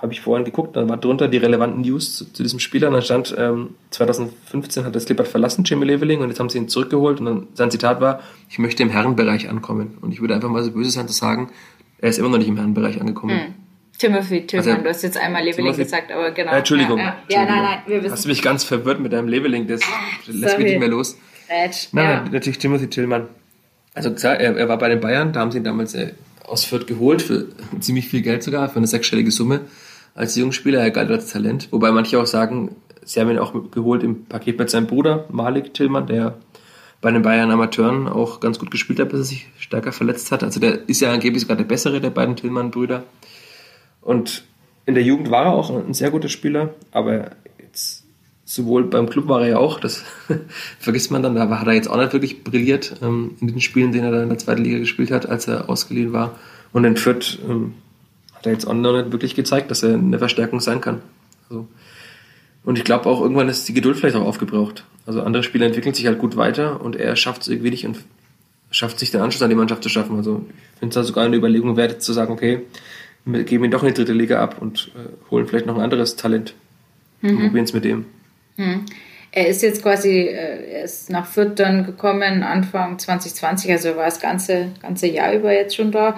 habe ich vorhin geguckt, da war drunter die relevanten News zu, zu diesem Spieler. Und dann stand, ähm, 2015 hat das Klippert verlassen, Jimmy Leveling, und jetzt haben sie ihn zurückgeholt. Und dann sein Zitat war, ich möchte im Herrenbereich ankommen. Und ich würde einfach mal so böse sein zu sagen, er ist immer noch nicht im Herrenbereich angekommen. Hm.
Timothy Tillman, also, du hast jetzt einmal Leveling gesagt, aber genau.
Äh, Entschuldigung. Ja, ja. Entschuldigung. ja, nein, nein, wir wissen. Hast du mich ganz verwirrt mit deinem Leveling, das ah, lässt mich nicht mehr los. Rätsch, nein, ja. nein, natürlich Timothy Tillman. Also klar, er, er, war bei den Bayern, da haben sie ihn damals äh, aus Fürth geholt, für *laughs* ziemlich viel Geld sogar, für eine sechsstellige Summe als Jungspieler. Er galt als Talent, wobei manche auch sagen, sie haben ihn auch geholt im Paket mit seinem Bruder Malik Tillmann, der bei den Bayern Amateuren auch ganz gut gespielt hat, bis er sich stärker verletzt hat. Also der ist ja angeblich sogar der bessere der beiden Tillmann-Brüder. Und in der Jugend war er auch ein sehr guter Spieler, aber jetzt sowohl beim Club war er ja auch, das *laughs* vergisst man dann, da hat er jetzt auch nicht wirklich brilliert ähm, in den Spielen, denen er dann in der zweiten Liga gespielt hat, als er ausgeliehen war. Und in Fürth ähm, hat er jetzt auch noch nicht wirklich gezeigt, dass er eine Verstärkung sein kann. Also, und ich glaube auch, irgendwann ist die Geduld vielleicht auch aufgebraucht. Also andere Spieler entwickeln sich halt gut weiter und er schafft es irgendwie nicht und schafft sich den Anschluss an die Mannschaft zu schaffen. Also ich finde es da sogar eine Überlegung wert, zu sagen, okay, wir geben ihn doch in die dritte Liga ab und äh, holen vielleicht noch ein anderes Talent. Mhm. Probieren es mit dem.
Mhm. Er ist jetzt quasi, äh, er ist nach Fürth dann gekommen, Anfang 2020, also er war das ganze, ganze Jahr über jetzt schon da.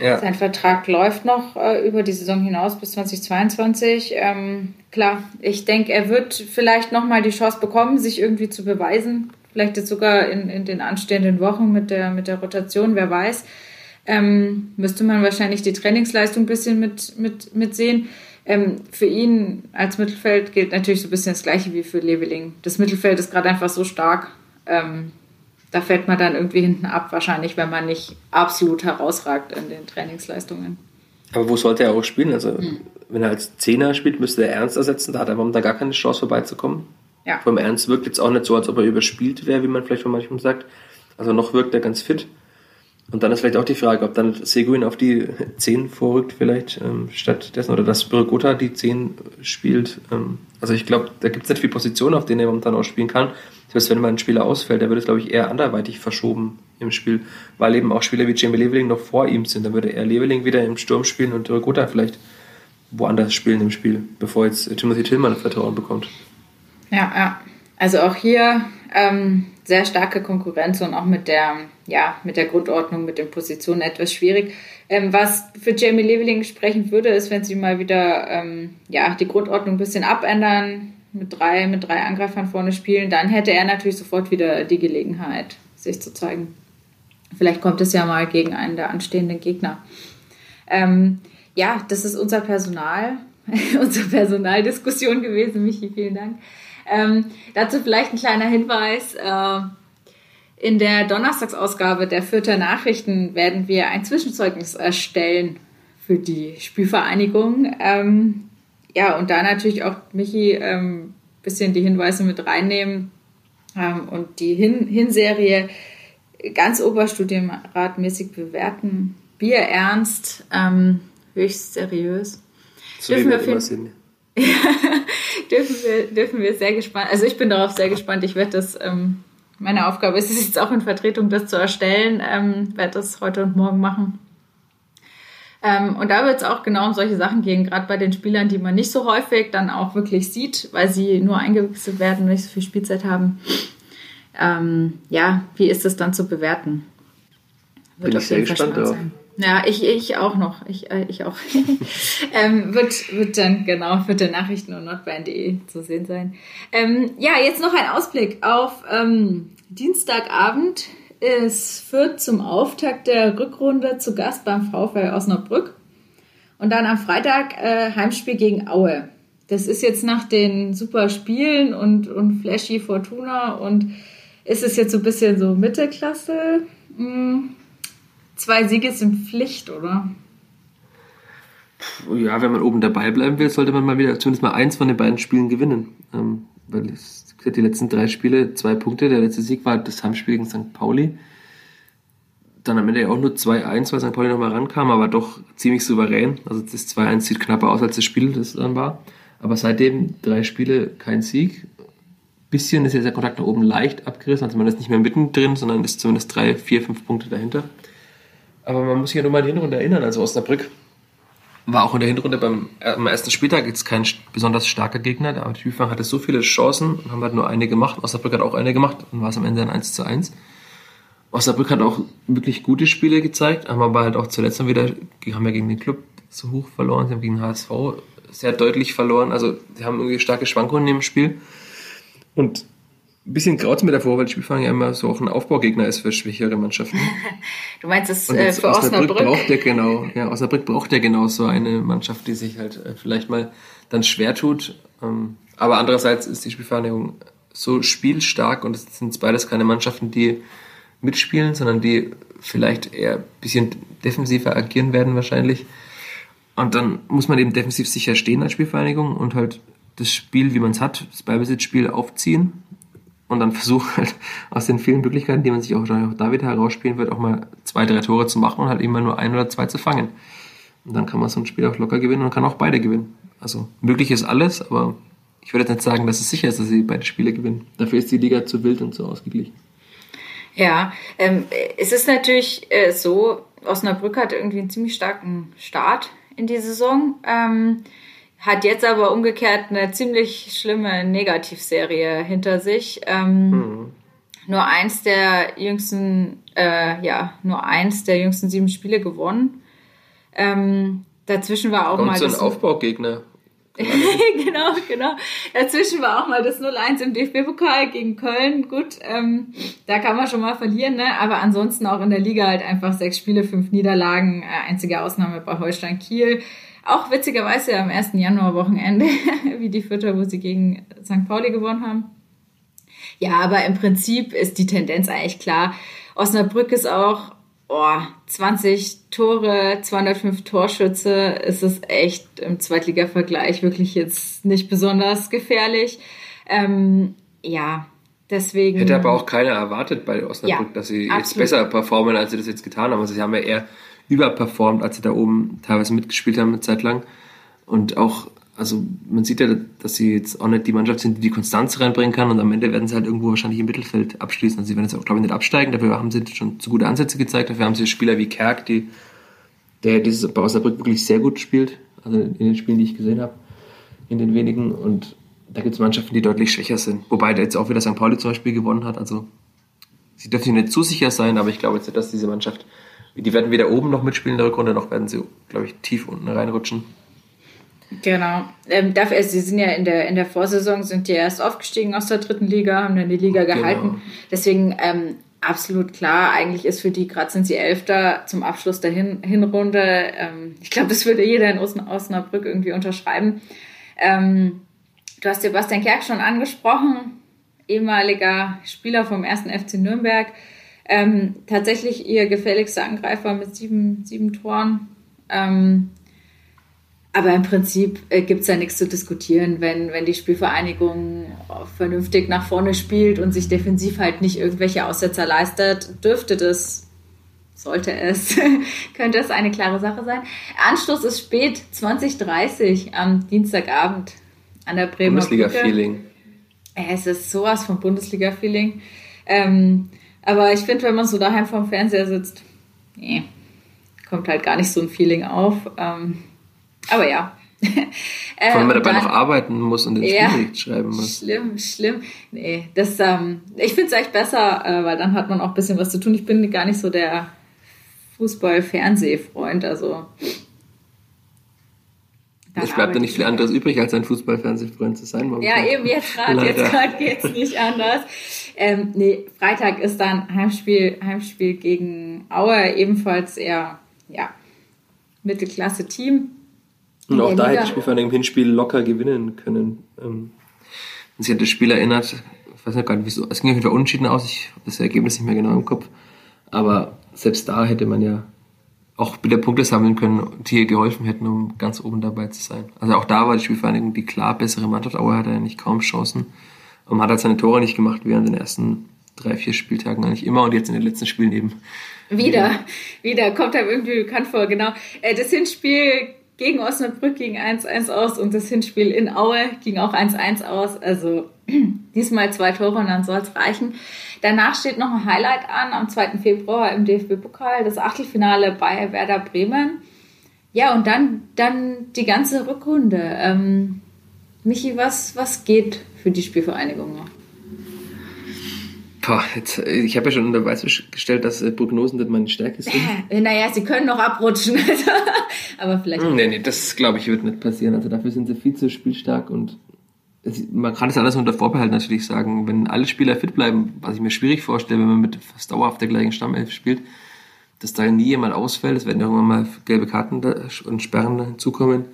Ja. Sein Vertrag läuft noch äh, über die Saison hinaus bis 2022. Ähm, klar, ich denke, er wird vielleicht nochmal die Chance bekommen, sich irgendwie zu beweisen. Vielleicht jetzt sogar in, in den anstehenden Wochen mit der, mit der Rotation, wer weiß. Ähm, müsste man wahrscheinlich die Trainingsleistung ein bisschen mit, mit, mit. Ähm, für ihn als Mittelfeld gilt natürlich so ein bisschen das Gleiche wie für Leveling. Das Mittelfeld ist gerade einfach so stark. Ähm, da fällt man dann irgendwie hinten ab, wahrscheinlich, wenn man nicht absolut herausragt in den Trainingsleistungen.
Aber wo sollte er auch spielen? Also, hm. wenn er als Zehner spielt, müsste er Ernst ersetzen. Da hat er momentan gar keine Chance vorbeizukommen. Ja. Vom Ernst wirkt jetzt auch nicht so, als ob er überspielt wäre, wie man vielleicht von manchen sagt. Also, noch wirkt er ganz fit. Und dann ist vielleicht auch die Frage, ob dann Seguin auf die 10 vorrückt vielleicht ähm, stattdessen oder dass Bürgota die 10 spielt. Ähm, also ich glaube, da gibt es nicht viel Positionen, auf denen er momentan auch spielen kann. Heißt, wenn mal ein Spieler ausfällt, der wird es, glaube ich, eher anderweitig verschoben im Spiel, weil eben auch Spieler wie Jamie Leveling noch vor ihm sind. Dann würde er Leveling wieder im Sturm spielen und Bürgota vielleicht woanders spielen im Spiel, bevor jetzt Timothy Tillmann Vertrauen bekommt.
Ja, ja. Also auch hier ähm, sehr starke Konkurrenz und auch mit der, ja, mit der Grundordnung, mit den Positionen etwas schwierig. Ähm, was für Jamie Leveling sprechen würde, ist, wenn sie mal wieder ähm, ja, die Grundordnung ein bisschen abändern, mit drei, mit drei Angreifern vorne spielen, dann hätte er natürlich sofort wieder die Gelegenheit, sich zu zeigen. Vielleicht kommt es ja mal gegen einen der anstehenden Gegner. Ähm, ja, das ist unser Personal, *laughs* unsere Personaldiskussion gewesen. Michi, vielen Dank. Ähm, dazu vielleicht ein kleiner Hinweis. Äh, in der Donnerstagsausgabe der Fürther Nachrichten werden wir ein Zwischenzeugnis erstellen für die Spielvereinigung. Ähm, ja, und da natürlich auch, Michi, ähm, bisschen die Hinweise mit reinnehmen ähm, und die Hin Hinserie ganz oberstudienratmäßig bewerten. Bier ernst, ähm, höchst seriös. So dürfen wir, *laughs* dürfen, wir, dürfen wir sehr gespannt, also ich bin darauf sehr gespannt. Ich werde das, ähm, meine Aufgabe ist es jetzt auch in Vertretung, das zu erstellen, ähm, werde das heute und morgen machen. Ähm, und da wird es auch genau um solche Sachen gehen, gerade bei den Spielern, die man nicht so häufig dann auch wirklich sieht, weil sie nur eingewechselt werden und nicht so viel Spielzeit haben. Ähm, ja, wie ist es dann zu bewerten?
Wird Bin ich sehr gespannt drauf.
Ja, ich, ich auch noch. Ich, äh, ich auch. *laughs* ähm, wird, wird dann, genau, wird der Nachrichten und nordbayern.de zu sehen sein. Ähm, ja, jetzt noch ein Ausblick auf ähm, Dienstagabend. Es führt zum Auftakt der Rückrunde zu Gast beim VfL Osnabrück. Und dann am Freitag äh, Heimspiel gegen Aue. Das ist jetzt nach den super Spielen und, und flashy Fortuna und ist es jetzt so ein bisschen so Mittelklasse. Hm Zwei Siege sind Pflicht, oder?
Ja, wenn man oben dabei bleiben will, sollte man mal wieder zumindest mal eins von den beiden Spielen gewinnen. Ähm, weil es, die letzten drei Spiele, zwei Punkte. Der letzte Sieg war das Heimspiel gegen St. Pauli. Dann am Ende ja auch nur 2-1, weil St. Pauli nochmal rankam, aber doch ziemlich souverän. Also das 2-1 sieht knapper aus als das Spiel, das dann war. Aber seitdem drei Spiele kein Sieg. Bisschen ist ja der Kontakt nach oben leicht abgerissen, also man ist nicht mehr mittendrin, sondern ist zumindest drei, vier, fünf Punkte dahinter. Aber man muss sich ja nur mal die Hinrunde erinnern. Also Osnabrück war auch in der Hinrunde beim am ersten Spieltag jetzt kein besonders starker Gegner. Aber Hüfang hatte so viele Chancen und haben halt nur eine gemacht. Osnabrück hat auch eine gemacht und war es am Ende ein 1 zu 1. Osnabrück hat auch wirklich gute Spiele gezeigt, haben aber halt auch zuletzt dann wieder, haben ja gegen den Club so hoch verloren, sie haben gegen HSV sehr deutlich verloren. Also sie haben irgendwie starke Schwankungen im Spiel. Und bisschen graut mir davor, weil Spielfang ja immer so auch ein Aufbaugegner ist für schwächere Mannschaften. *laughs*
du meinst es äh, für
Osnabrück? Osnabrück braucht der genau, ja, Osnabrück braucht ja genau so eine Mannschaft, die sich halt äh, vielleicht mal dann schwer tut. Ähm, aber andererseits ist die Spielvereinigung so spielstark und es sind beides keine Mannschaften, die mitspielen, sondern die vielleicht eher ein bisschen defensiver agieren werden wahrscheinlich. Und dann muss man eben defensiv sicher stehen als Spielvereinigung und halt das Spiel, wie man es hat, das Ballbesitzspiel aufziehen und dann versucht halt aus den vielen Möglichkeiten, die man sich auch, da wieder herausspielen wird, auch mal zwei, drei Tore zu machen und halt immer nur ein oder zwei zu fangen. Und dann kann man so ein Spiel auch locker gewinnen und kann auch beide gewinnen. Also möglich ist alles, aber ich würde jetzt nicht sagen, dass es sicher ist, dass sie beide Spiele gewinnen. Dafür ist die Liga zu wild und zu ausgeglichen.
Ja, ähm, es ist natürlich äh, so, Osnabrück hat irgendwie einen ziemlich starken Start in die Saison. Ähm, hat jetzt aber umgekehrt eine ziemlich schlimme Negativserie hinter sich. Ähm, mhm. Nur eins der jüngsten, äh, ja, nur eins der jüngsten sieben Spiele gewonnen. Ähm, dazwischen war auch
Kommt
mal.
so ein Aufbaugegner. *laughs*
genau, genau. Dazwischen war auch mal das 0-1 im DFB-Pokal gegen Köln. Gut, ähm, da kann man schon mal verlieren, ne? Aber ansonsten auch in der Liga halt einfach sechs Spiele, fünf Niederlagen. Äh, einzige Ausnahme bei Holstein Kiel. Auch witzigerweise am 1. Januar-Wochenende, *laughs* wie die Vierter, wo sie gegen St. Pauli gewonnen haben. Ja, aber im Prinzip ist die Tendenz eigentlich klar. Osnabrück ist auch oh, 20 Tore, 205 Torschütze. Es ist echt im Zweitliga-Vergleich wirklich jetzt nicht besonders gefährlich. Ähm, ja, deswegen.
Hätte aber auch keiner erwartet bei Osnabrück, ja, dass sie absolut. jetzt besser performen, als sie das jetzt getan haben. Also sie haben ja eher überperformt, als sie da oben teilweise mitgespielt haben eine Zeit lang. Und auch, also man sieht ja, dass sie jetzt auch nicht die Mannschaft sind, die die Konstanz reinbringen kann und am Ende werden sie halt irgendwo wahrscheinlich im Mittelfeld abschließen. Also sie werden jetzt auch, glaube ich, nicht absteigen, dafür haben sie schon zu gute Ansätze gezeigt, dafür haben sie Spieler wie Kerk, die, der dieses bei Osnabrück wirklich sehr gut spielt, also in den Spielen, die ich gesehen habe, in den wenigen und da gibt es Mannschaften, die deutlich schwächer sind. Wobei der jetzt auch wieder St. Pauli zum Beispiel gewonnen hat, also sie dürfen nicht zu sicher sein, aber ich glaube jetzt, dass diese Mannschaft die werden weder oben noch mitspielen in der Rückrunde, noch werden sie, glaube ich, tief unten reinrutschen.
Genau. Ähm, dafür, sie sind ja in der, in der Vorsaison, sind die erst aufgestiegen aus der dritten Liga, haben dann die Liga genau. gehalten. Genau. Deswegen ähm, absolut klar, eigentlich ist für die, gerade sind sie Elfter zum Abschluss der Hin Hinrunde. Ähm, ich glaube, das würde jeder in Osnabrück irgendwie unterschreiben. Ähm, du hast Sebastian Kerk schon angesprochen, ehemaliger Spieler vom ersten FC Nürnberg ähm, tatsächlich ihr gefälligster Angreifer mit sieben, sieben Toren. Ähm, aber im Prinzip äh, gibt es ja nichts zu diskutieren, wenn, wenn die Spielvereinigung vernünftig nach vorne spielt und sich defensiv halt nicht irgendwelche Aussetzer leistet, dürfte das, sollte es, *laughs* könnte es eine klare Sache sein. Anstoß ist spät, 2030 am Dienstagabend an der Bremer
Bundesliga-Feeling.
Es ist sowas von Bundesliga-Feeling. Ähm, aber ich finde, wenn man so daheim vorm Fernseher sitzt, nee, kommt halt gar nicht so ein Feeling auf. Ähm, aber ja. *laughs*
Vor allem, wenn man dabei noch arbeiten muss und den ja, Spielbericht schreiben muss.
Schlimm, schlimm. Nee, das, ähm, ich finde es echt besser, äh, weil dann hat man auch ein bisschen was zu tun. Ich bin gar nicht so der Fußball-Fernsehfreund. Also
es bleibt da nicht viel anderes übrig, als ein Fußball-Fernsehfreund zu sein.
Ja, eben jetzt *laughs* gerade, jetzt gerade geht es nicht anders. Ähm, nee, Freitag ist dann Heimspiel, Heimspiel gegen Aue, ebenfalls eher, ja, Mittelklasse-Team.
Und auch da hätte ich mich von dem Hinspiel locker gewinnen können. Ähm, wenn sich an das Spiel erinnert, ich weiß nicht gar nicht, wieso, es ging auf jeden Fall unentschieden aus, ich habe das Ergebnis nicht mehr genau im Kopf, aber selbst da hätte man ja auch wieder Punkte sammeln können, die ihr geholfen hätten, um ganz oben dabei zu sein. Also auch da war die Spielvereinigung die klar bessere Mannschaft. Auer hatte eigentlich kaum Chancen und hat halt seine Tore nicht gemacht, während den ersten drei, vier Spieltagen eigentlich immer und jetzt in den letzten Spielen eben.
Wieder, wieder, kommt einem irgendwie bekannt vor, genau. Äh, das Hinspiel gegen Osnabrück ging 1-1 aus und das Hinspiel in Aue ging auch 1-1 aus. Also *clears throat* diesmal zwei Tore und dann soll es reichen. Danach steht noch ein Highlight an am 2. Februar im DFB-Pokal, das Achtelfinale bei Werder Bremen. Ja, und dann, dann die ganze Rückrunde. Ähm, Michi, was, was geht für die Spielvereinigung noch?
Boah, jetzt, ich habe ja schon unter Beweis gestellt, dass äh, Prognosen nicht meine Stärke sind.
Äh, naja, sie können noch abrutschen. *laughs* aber vielleicht.
Hm, nee, nee, das glaube ich wird nicht passieren. Also dafür sind sie viel zu spielstark und es, man kann das alles unter Vorbehalt natürlich sagen. Wenn alle Spieler fit bleiben, was ich mir schwierig vorstelle, wenn man mit fast dauerhaft der gleichen Stammelf spielt, dass da nie jemand ausfällt. Es werden irgendwann mal gelbe Karten und Sperren hinzukommen.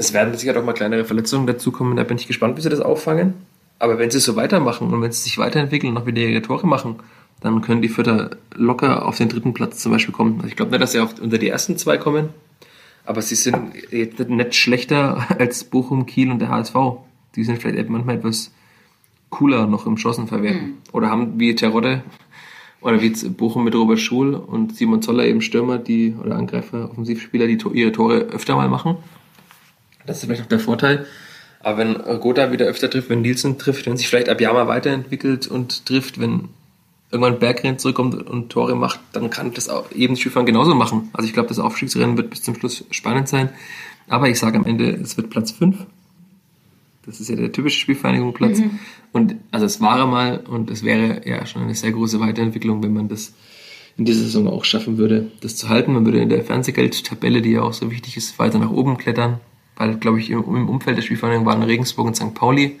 Es werden sicher auch mal kleinere Verletzungen dazukommen. Da bin ich gespannt, wie sie das auffangen. Aber wenn sie so weitermachen und wenn sie sich weiterentwickeln und noch wieder ihre Tore machen, dann können die Vierter locker auf den dritten Platz zum Beispiel kommen. Also ich glaube nicht, dass sie auf, unter die ersten zwei kommen, aber sie sind jetzt nicht schlechter *laughs* als Bochum, Kiel und der HSV. Die sind vielleicht manchmal etwas cooler noch im Chancenverwerten. Mhm. Oder haben wie Terodde oder wie Bochum mit Robert Schul und Simon Zoller eben Stürmer, die oder Angreifer, Offensivspieler, die ihre Tore öfter mal machen. Das ist vielleicht auch der Vorteil. Aber wenn Gotha wieder öfter trifft, wenn Nielsen trifft, wenn sich vielleicht Abiyama weiterentwickelt und trifft, wenn irgendwann Berggren zurückkommt und Tore macht, dann kann das auch eben Skifahren genauso machen. Also ich glaube, das Aufstiegsrennen wird bis zum Schluss spannend sein. Aber ich sage am Ende, es wird Platz 5. Das ist ja der typische Spielvereinigungsplatz. Mhm. Und also es war mal und es wäre ja schon eine sehr große Weiterentwicklung, wenn man das in dieser Saison auch schaffen würde, das zu halten. Man würde in der Fernsehgeldtabelle, die ja auch so wichtig ist, weiter nach oben klettern weil, glaube ich, im, im Umfeld der Spielvereinigung waren Regensburg und St. Pauli.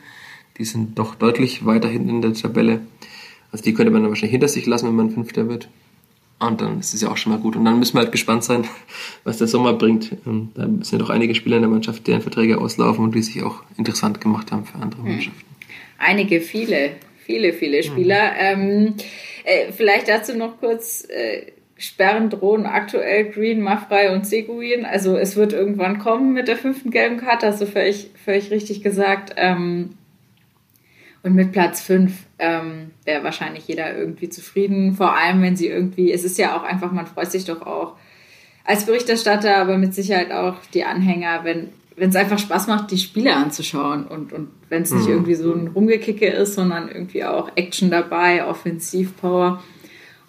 Die sind doch deutlich weiter hinten in der Tabelle. Also die könnte man dann wahrscheinlich hinter sich lassen, wenn man Fünfter wird. Und dann ist es ja auch schon mal gut. Und dann müssen wir halt gespannt sein, *laughs* was der Sommer bringt. Und da sind ja doch einige Spieler in der Mannschaft, deren Verträge auslaufen und die sich auch interessant gemacht haben für andere hm. Mannschaften.
Einige, viele, viele, viele Spieler. Mhm. Ähm, äh, vielleicht dazu noch kurz, äh, Sperren drohen aktuell Green, Maffrey und Seguin. Also es wird irgendwann kommen mit der fünften gelben Karte, hast du völlig, völlig richtig gesagt. Ähm, und mit Platz 5 ähm, wäre wahrscheinlich jeder irgendwie zufrieden. Vor allem, wenn sie irgendwie, es ist ja auch einfach, man freut sich doch auch als Berichterstatter, aber mit Sicherheit auch die Anhänger, wenn es einfach Spaß macht, die Spiele anzuschauen und, und wenn es nicht mhm. irgendwie so ein Rumgekicke ist, sondern irgendwie auch Action dabei, Offensivpower.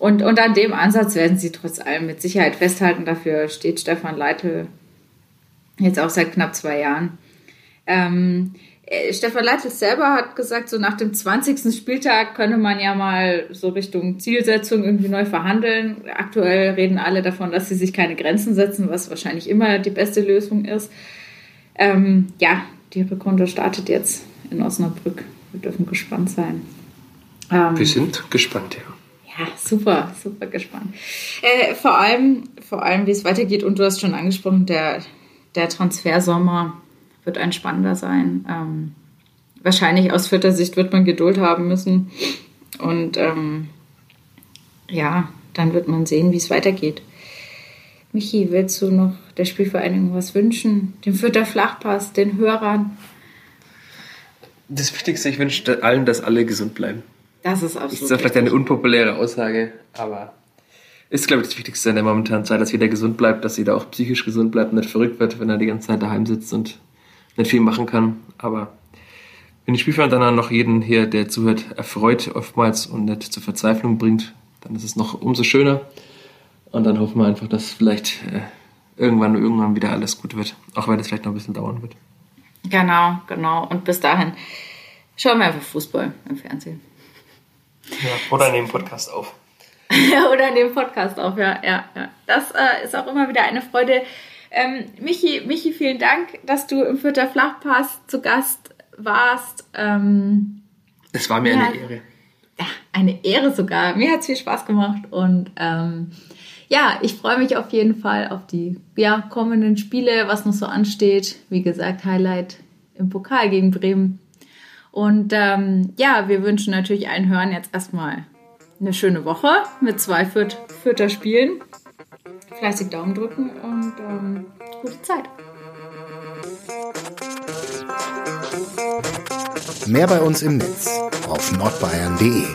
Und, und an dem Ansatz werden sie trotz allem mit Sicherheit festhalten. Dafür steht Stefan Leitl jetzt auch seit knapp zwei Jahren. Ähm, äh, Stefan Leitl selber hat gesagt, so nach dem 20. Spieltag könne man ja mal so Richtung Zielsetzung irgendwie neu verhandeln. Aktuell reden alle davon, dass sie sich keine Grenzen setzen, was wahrscheinlich immer die beste Lösung ist. Ähm, ja, die Rückrunde startet jetzt in Osnabrück. Wir dürfen gespannt sein.
Ähm, Wir sind gespannt, ja.
Super, super gespannt. Äh, vor allem, vor allem, wie es weitergeht. Und du hast schon angesprochen, der, der Transfersommer wird ein spannender sein. Ähm, wahrscheinlich aus vierter Sicht wird man Geduld haben müssen. Und ähm, ja, dann wird man sehen, wie es weitergeht. Michi, willst du noch der Spielvereinigung was wünschen? Dem Vierter Flachpass, den Hörern?
Das Wichtigste, ich wünsche allen, dass alle gesund bleiben.
Das ist absolut.
Das ist vielleicht eine unpopuläre Aussage, aber ist, glaube ich, das Wichtigste in der momentanen Zeit, dass jeder gesund bleibt, dass jeder auch psychisch gesund bleibt und nicht verrückt wird, wenn er die ganze Zeit daheim sitzt und nicht viel machen kann. Aber wenn die Spielverein dann noch jeden hier, der zuhört, erfreut oftmals und nicht zur Verzweiflung bringt, dann ist es noch umso schöner. Und dann hoffen wir einfach, dass vielleicht äh, irgendwann irgendwann wieder alles gut wird, auch wenn es vielleicht noch ein bisschen dauern wird.
Genau, genau. Und bis dahin schauen wir einfach Fußball im Fernsehen.
Ja, oder nehmen Podcast auf.
Oder in dem Podcast auch, *laughs* ja. ja, ja. Das äh, ist auch immer wieder eine Freude. Ähm, Michi, Michi, vielen Dank, dass du im Vierter Flachpass zu Gast warst. Ähm,
es war mir ja, eine Ehre.
Ja, eine Ehre sogar. Mir hat es viel Spaß gemacht und ähm, ja, ich freue mich auf jeden Fall auf die ja, kommenden Spiele, was noch so ansteht. Wie gesagt, Highlight im Pokal gegen Bremen. Und ähm, ja, wir wünschen natürlich allen Hörern jetzt erstmal eine schöne Woche mit zwei Vierter Spielen. Fleißig Daumen drücken und ähm, gute Zeit.
Mehr bei uns im Netz auf nordbayern.de